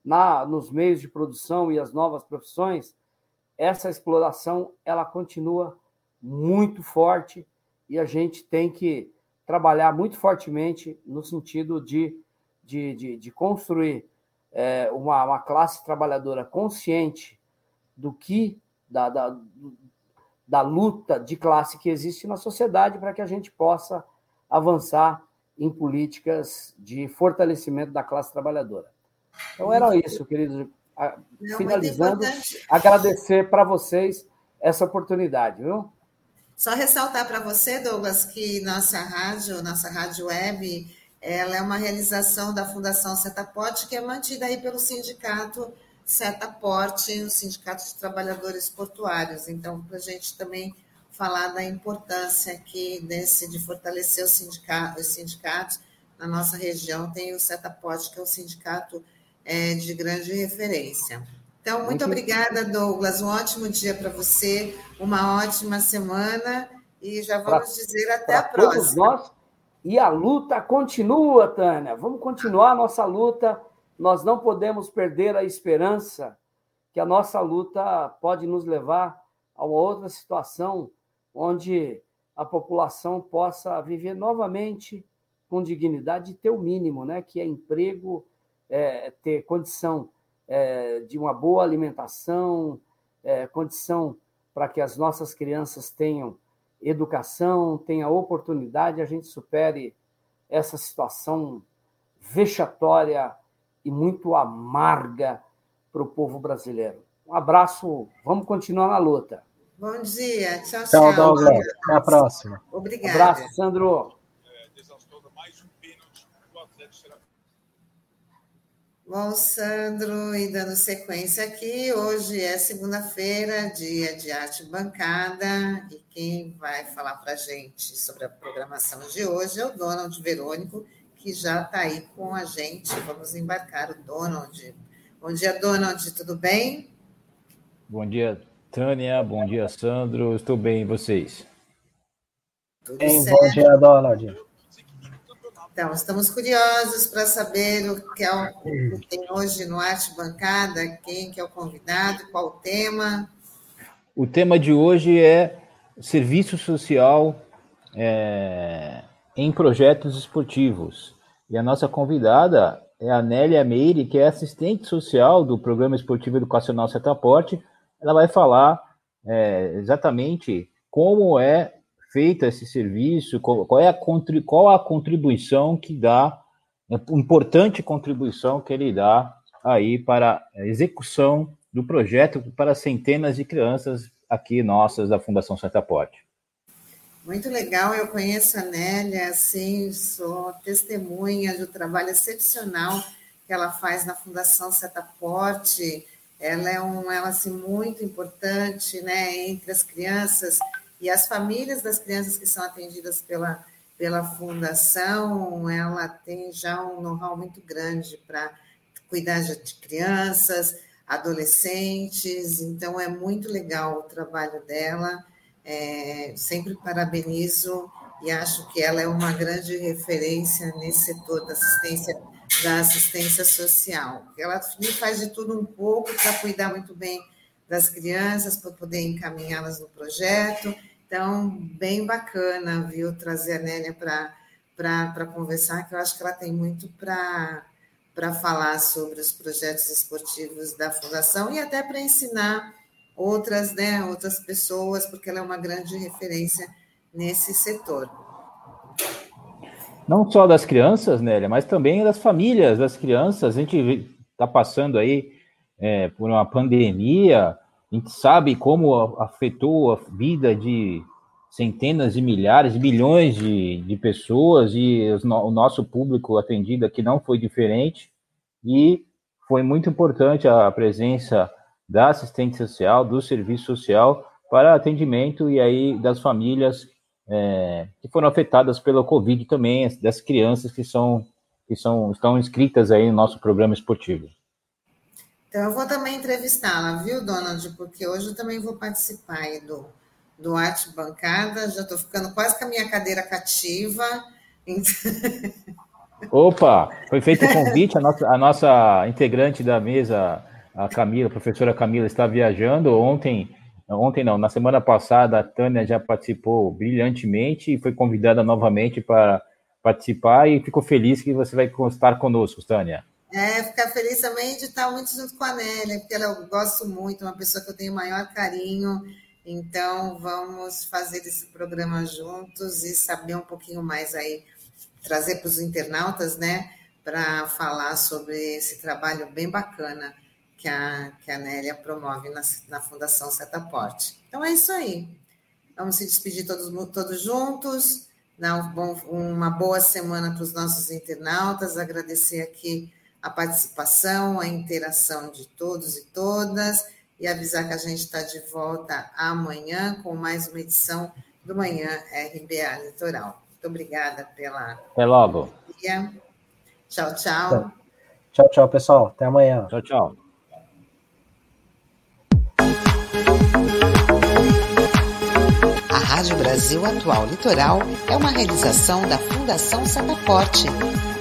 na nos meios de produção e as novas profissões, essa exploração ela continua muito forte e a gente tem que trabalhar muito fortemente no sentido de, de, de, de construir é, uma, uma classe trabalhadora consciente do que da, da, da luta de classe que existe na sociedade para que a gente possa avançar em políticas de fortalecimento da classe trabalhadora. Então era isso, queridos. Finalizando, agradecer para vocês essa oportunidade, viu? Só ressaltar para você, Douglas, que nossa rádio, nossa rádio web, ela é uma realização da Fundação Setaporte, que é mantida aí pelo sindicato Setaporte, o Sindicato de Trabalhadores Portuários. Então, para a gente também falar da importância aqui desse, de fortalecer os sindicatos, os sindicatos na nossa região, tem o Setaporte, que é o sindicato é, de grande referência. Então, muito, muito obrigada, Douglas. Um ótimo dia para você, uma ótima semana e já vamos pra, dizer até a próxima. Nós, e a luta continua, Tânia. Vamos continuar a nossa luta. Nós não podemos perder a esperança que a nossa luta pode nos levar a uma outra situação onde a população possa viver novamente com dignidade e ter o mínimo, né? que é emprego, é, ter condição é, de uma boa alimentação, é, condição para que as nossas crianças tenham educação, tenha oportunidade, a gente supere essa situação vexatória e muito amarga para o povo brasileiro. Um abraço, vamos continuar na luta. Bom dia, tchau, tchau. Tchau, Douglas. Até a próxima. Obrigada. Um abraço, Sandro. Bom, Sandro, e dando sequência aqui, hoje é segunda-feira, dia de arte bancada, e quem vai falar para a gente sobre a programação de hoje é o Donald Verônico, que já está aí com a gente. Vamos embarcar o Donald. Bom dia, Donald, tudo bem? Bom dia, Tânia. Bom dia, Sandro. Estou bem, e vocês? Tudo bem, certo. bom dia, Donald. Então, estamos curiosos para saber o que, é o, que tem hoje no Arte Bancada, quem que é o convidado, qual o tema. O tema de hoje é serviço social é, em projetos esportivos. E a nossa convidada é a Nélia Meire, que é assistente social do Programa Esportivo Educacional Setaporte. Ela vai falar é, exatamente como é feito esse serviço, qual é a, qual a contribuição que dá, a importante contribuição que ele dá aí para a execução do projeto para centenas de crianças aqui nossas da Fundação Setaporte. Muito legal, eu conheço a Nélia, assim, sou testemunha do trabalho excepcional que ela faz na Fundação Setaporte. Ela é um, ela assim muito importante, né, entre as crianças e as famílias das crianças que são atendidas pela, pela fundação, ela tem já um know-how muito grande para cuidar de crianças, adolescentes, então é muito legal o trabalho dela. É, sempre parabenizo e acho que ela é uma grande referência nesse setor da assistência da assistência social. Ela faz de tudo um pouco para cuidar muito bem das crianças, para poder encaminhá-las no projeto então, bem bacana, viu, trazer a Nélia para conversar, que eu acho que ela tem muito para falar sobre os projetos esportivos da Fundação e até para ensinar outras, né, outras pessoas, porque ela é uma grande referência nesse setor. Não só das crianças, Nélia, mas também das famílias das crianças. A gente está passando aí é, por uma pandemia, a gente sabe como afetou a vida de centenas de milhares, milhões de, de pessoas e o nosso público atendido aqui não foi diferente e foi muito importante a presença da assistente social, do serviço social para atendimento e aí das famílias é, que foram afetadas pela Covid também, das crianças que são que são estão inscritas aí no nosso programa esportivo. Então, eu vou também entrevistá-la, viu, Donald? Porque hoje eu também vou participar do, do Arte Bancada. Já estou ficando quase com a minha cadeira cativa. Opa, foi feito o convite, a nossa, a nossa integrante da mesa, a Camila, a professora Camila, está viajando. Ontem, ontem não, na semana passada, a Tânia já participou brilhantemente e foi convidada novamente para participar e ficou feliz que você vai estar conosco, Tânia. É, ficar feliz também de estar muito junto com a Nélia, porque ela, eu gosto muito, uma pessoa que eu tenho o maior carinho. Então, vamos fazer esse programa juntos e saber um pouquinho mais aí, trazer para os internautas, né, para falar sobre esse trabalho bem bacana que a, que a Nélia promove na, na Fundação Setaporte. Então, é isso aí. Vamos se despedir todos, todos juntos, dar um uma boa semana para os nossos internautas, agradecer aqui a participação, a interação de todos e todas e avisar que a gente está de volta amanhã com mais uma edição do Manhã RBA Litoral. Muito obrigada pela. Até logo. Tchau, tchau. Tchau, tchau, pessoal. Até amanhã. Tchau, tchau. A Rádio Brasil Atual Litoral é uma realização da Fundação Setaporte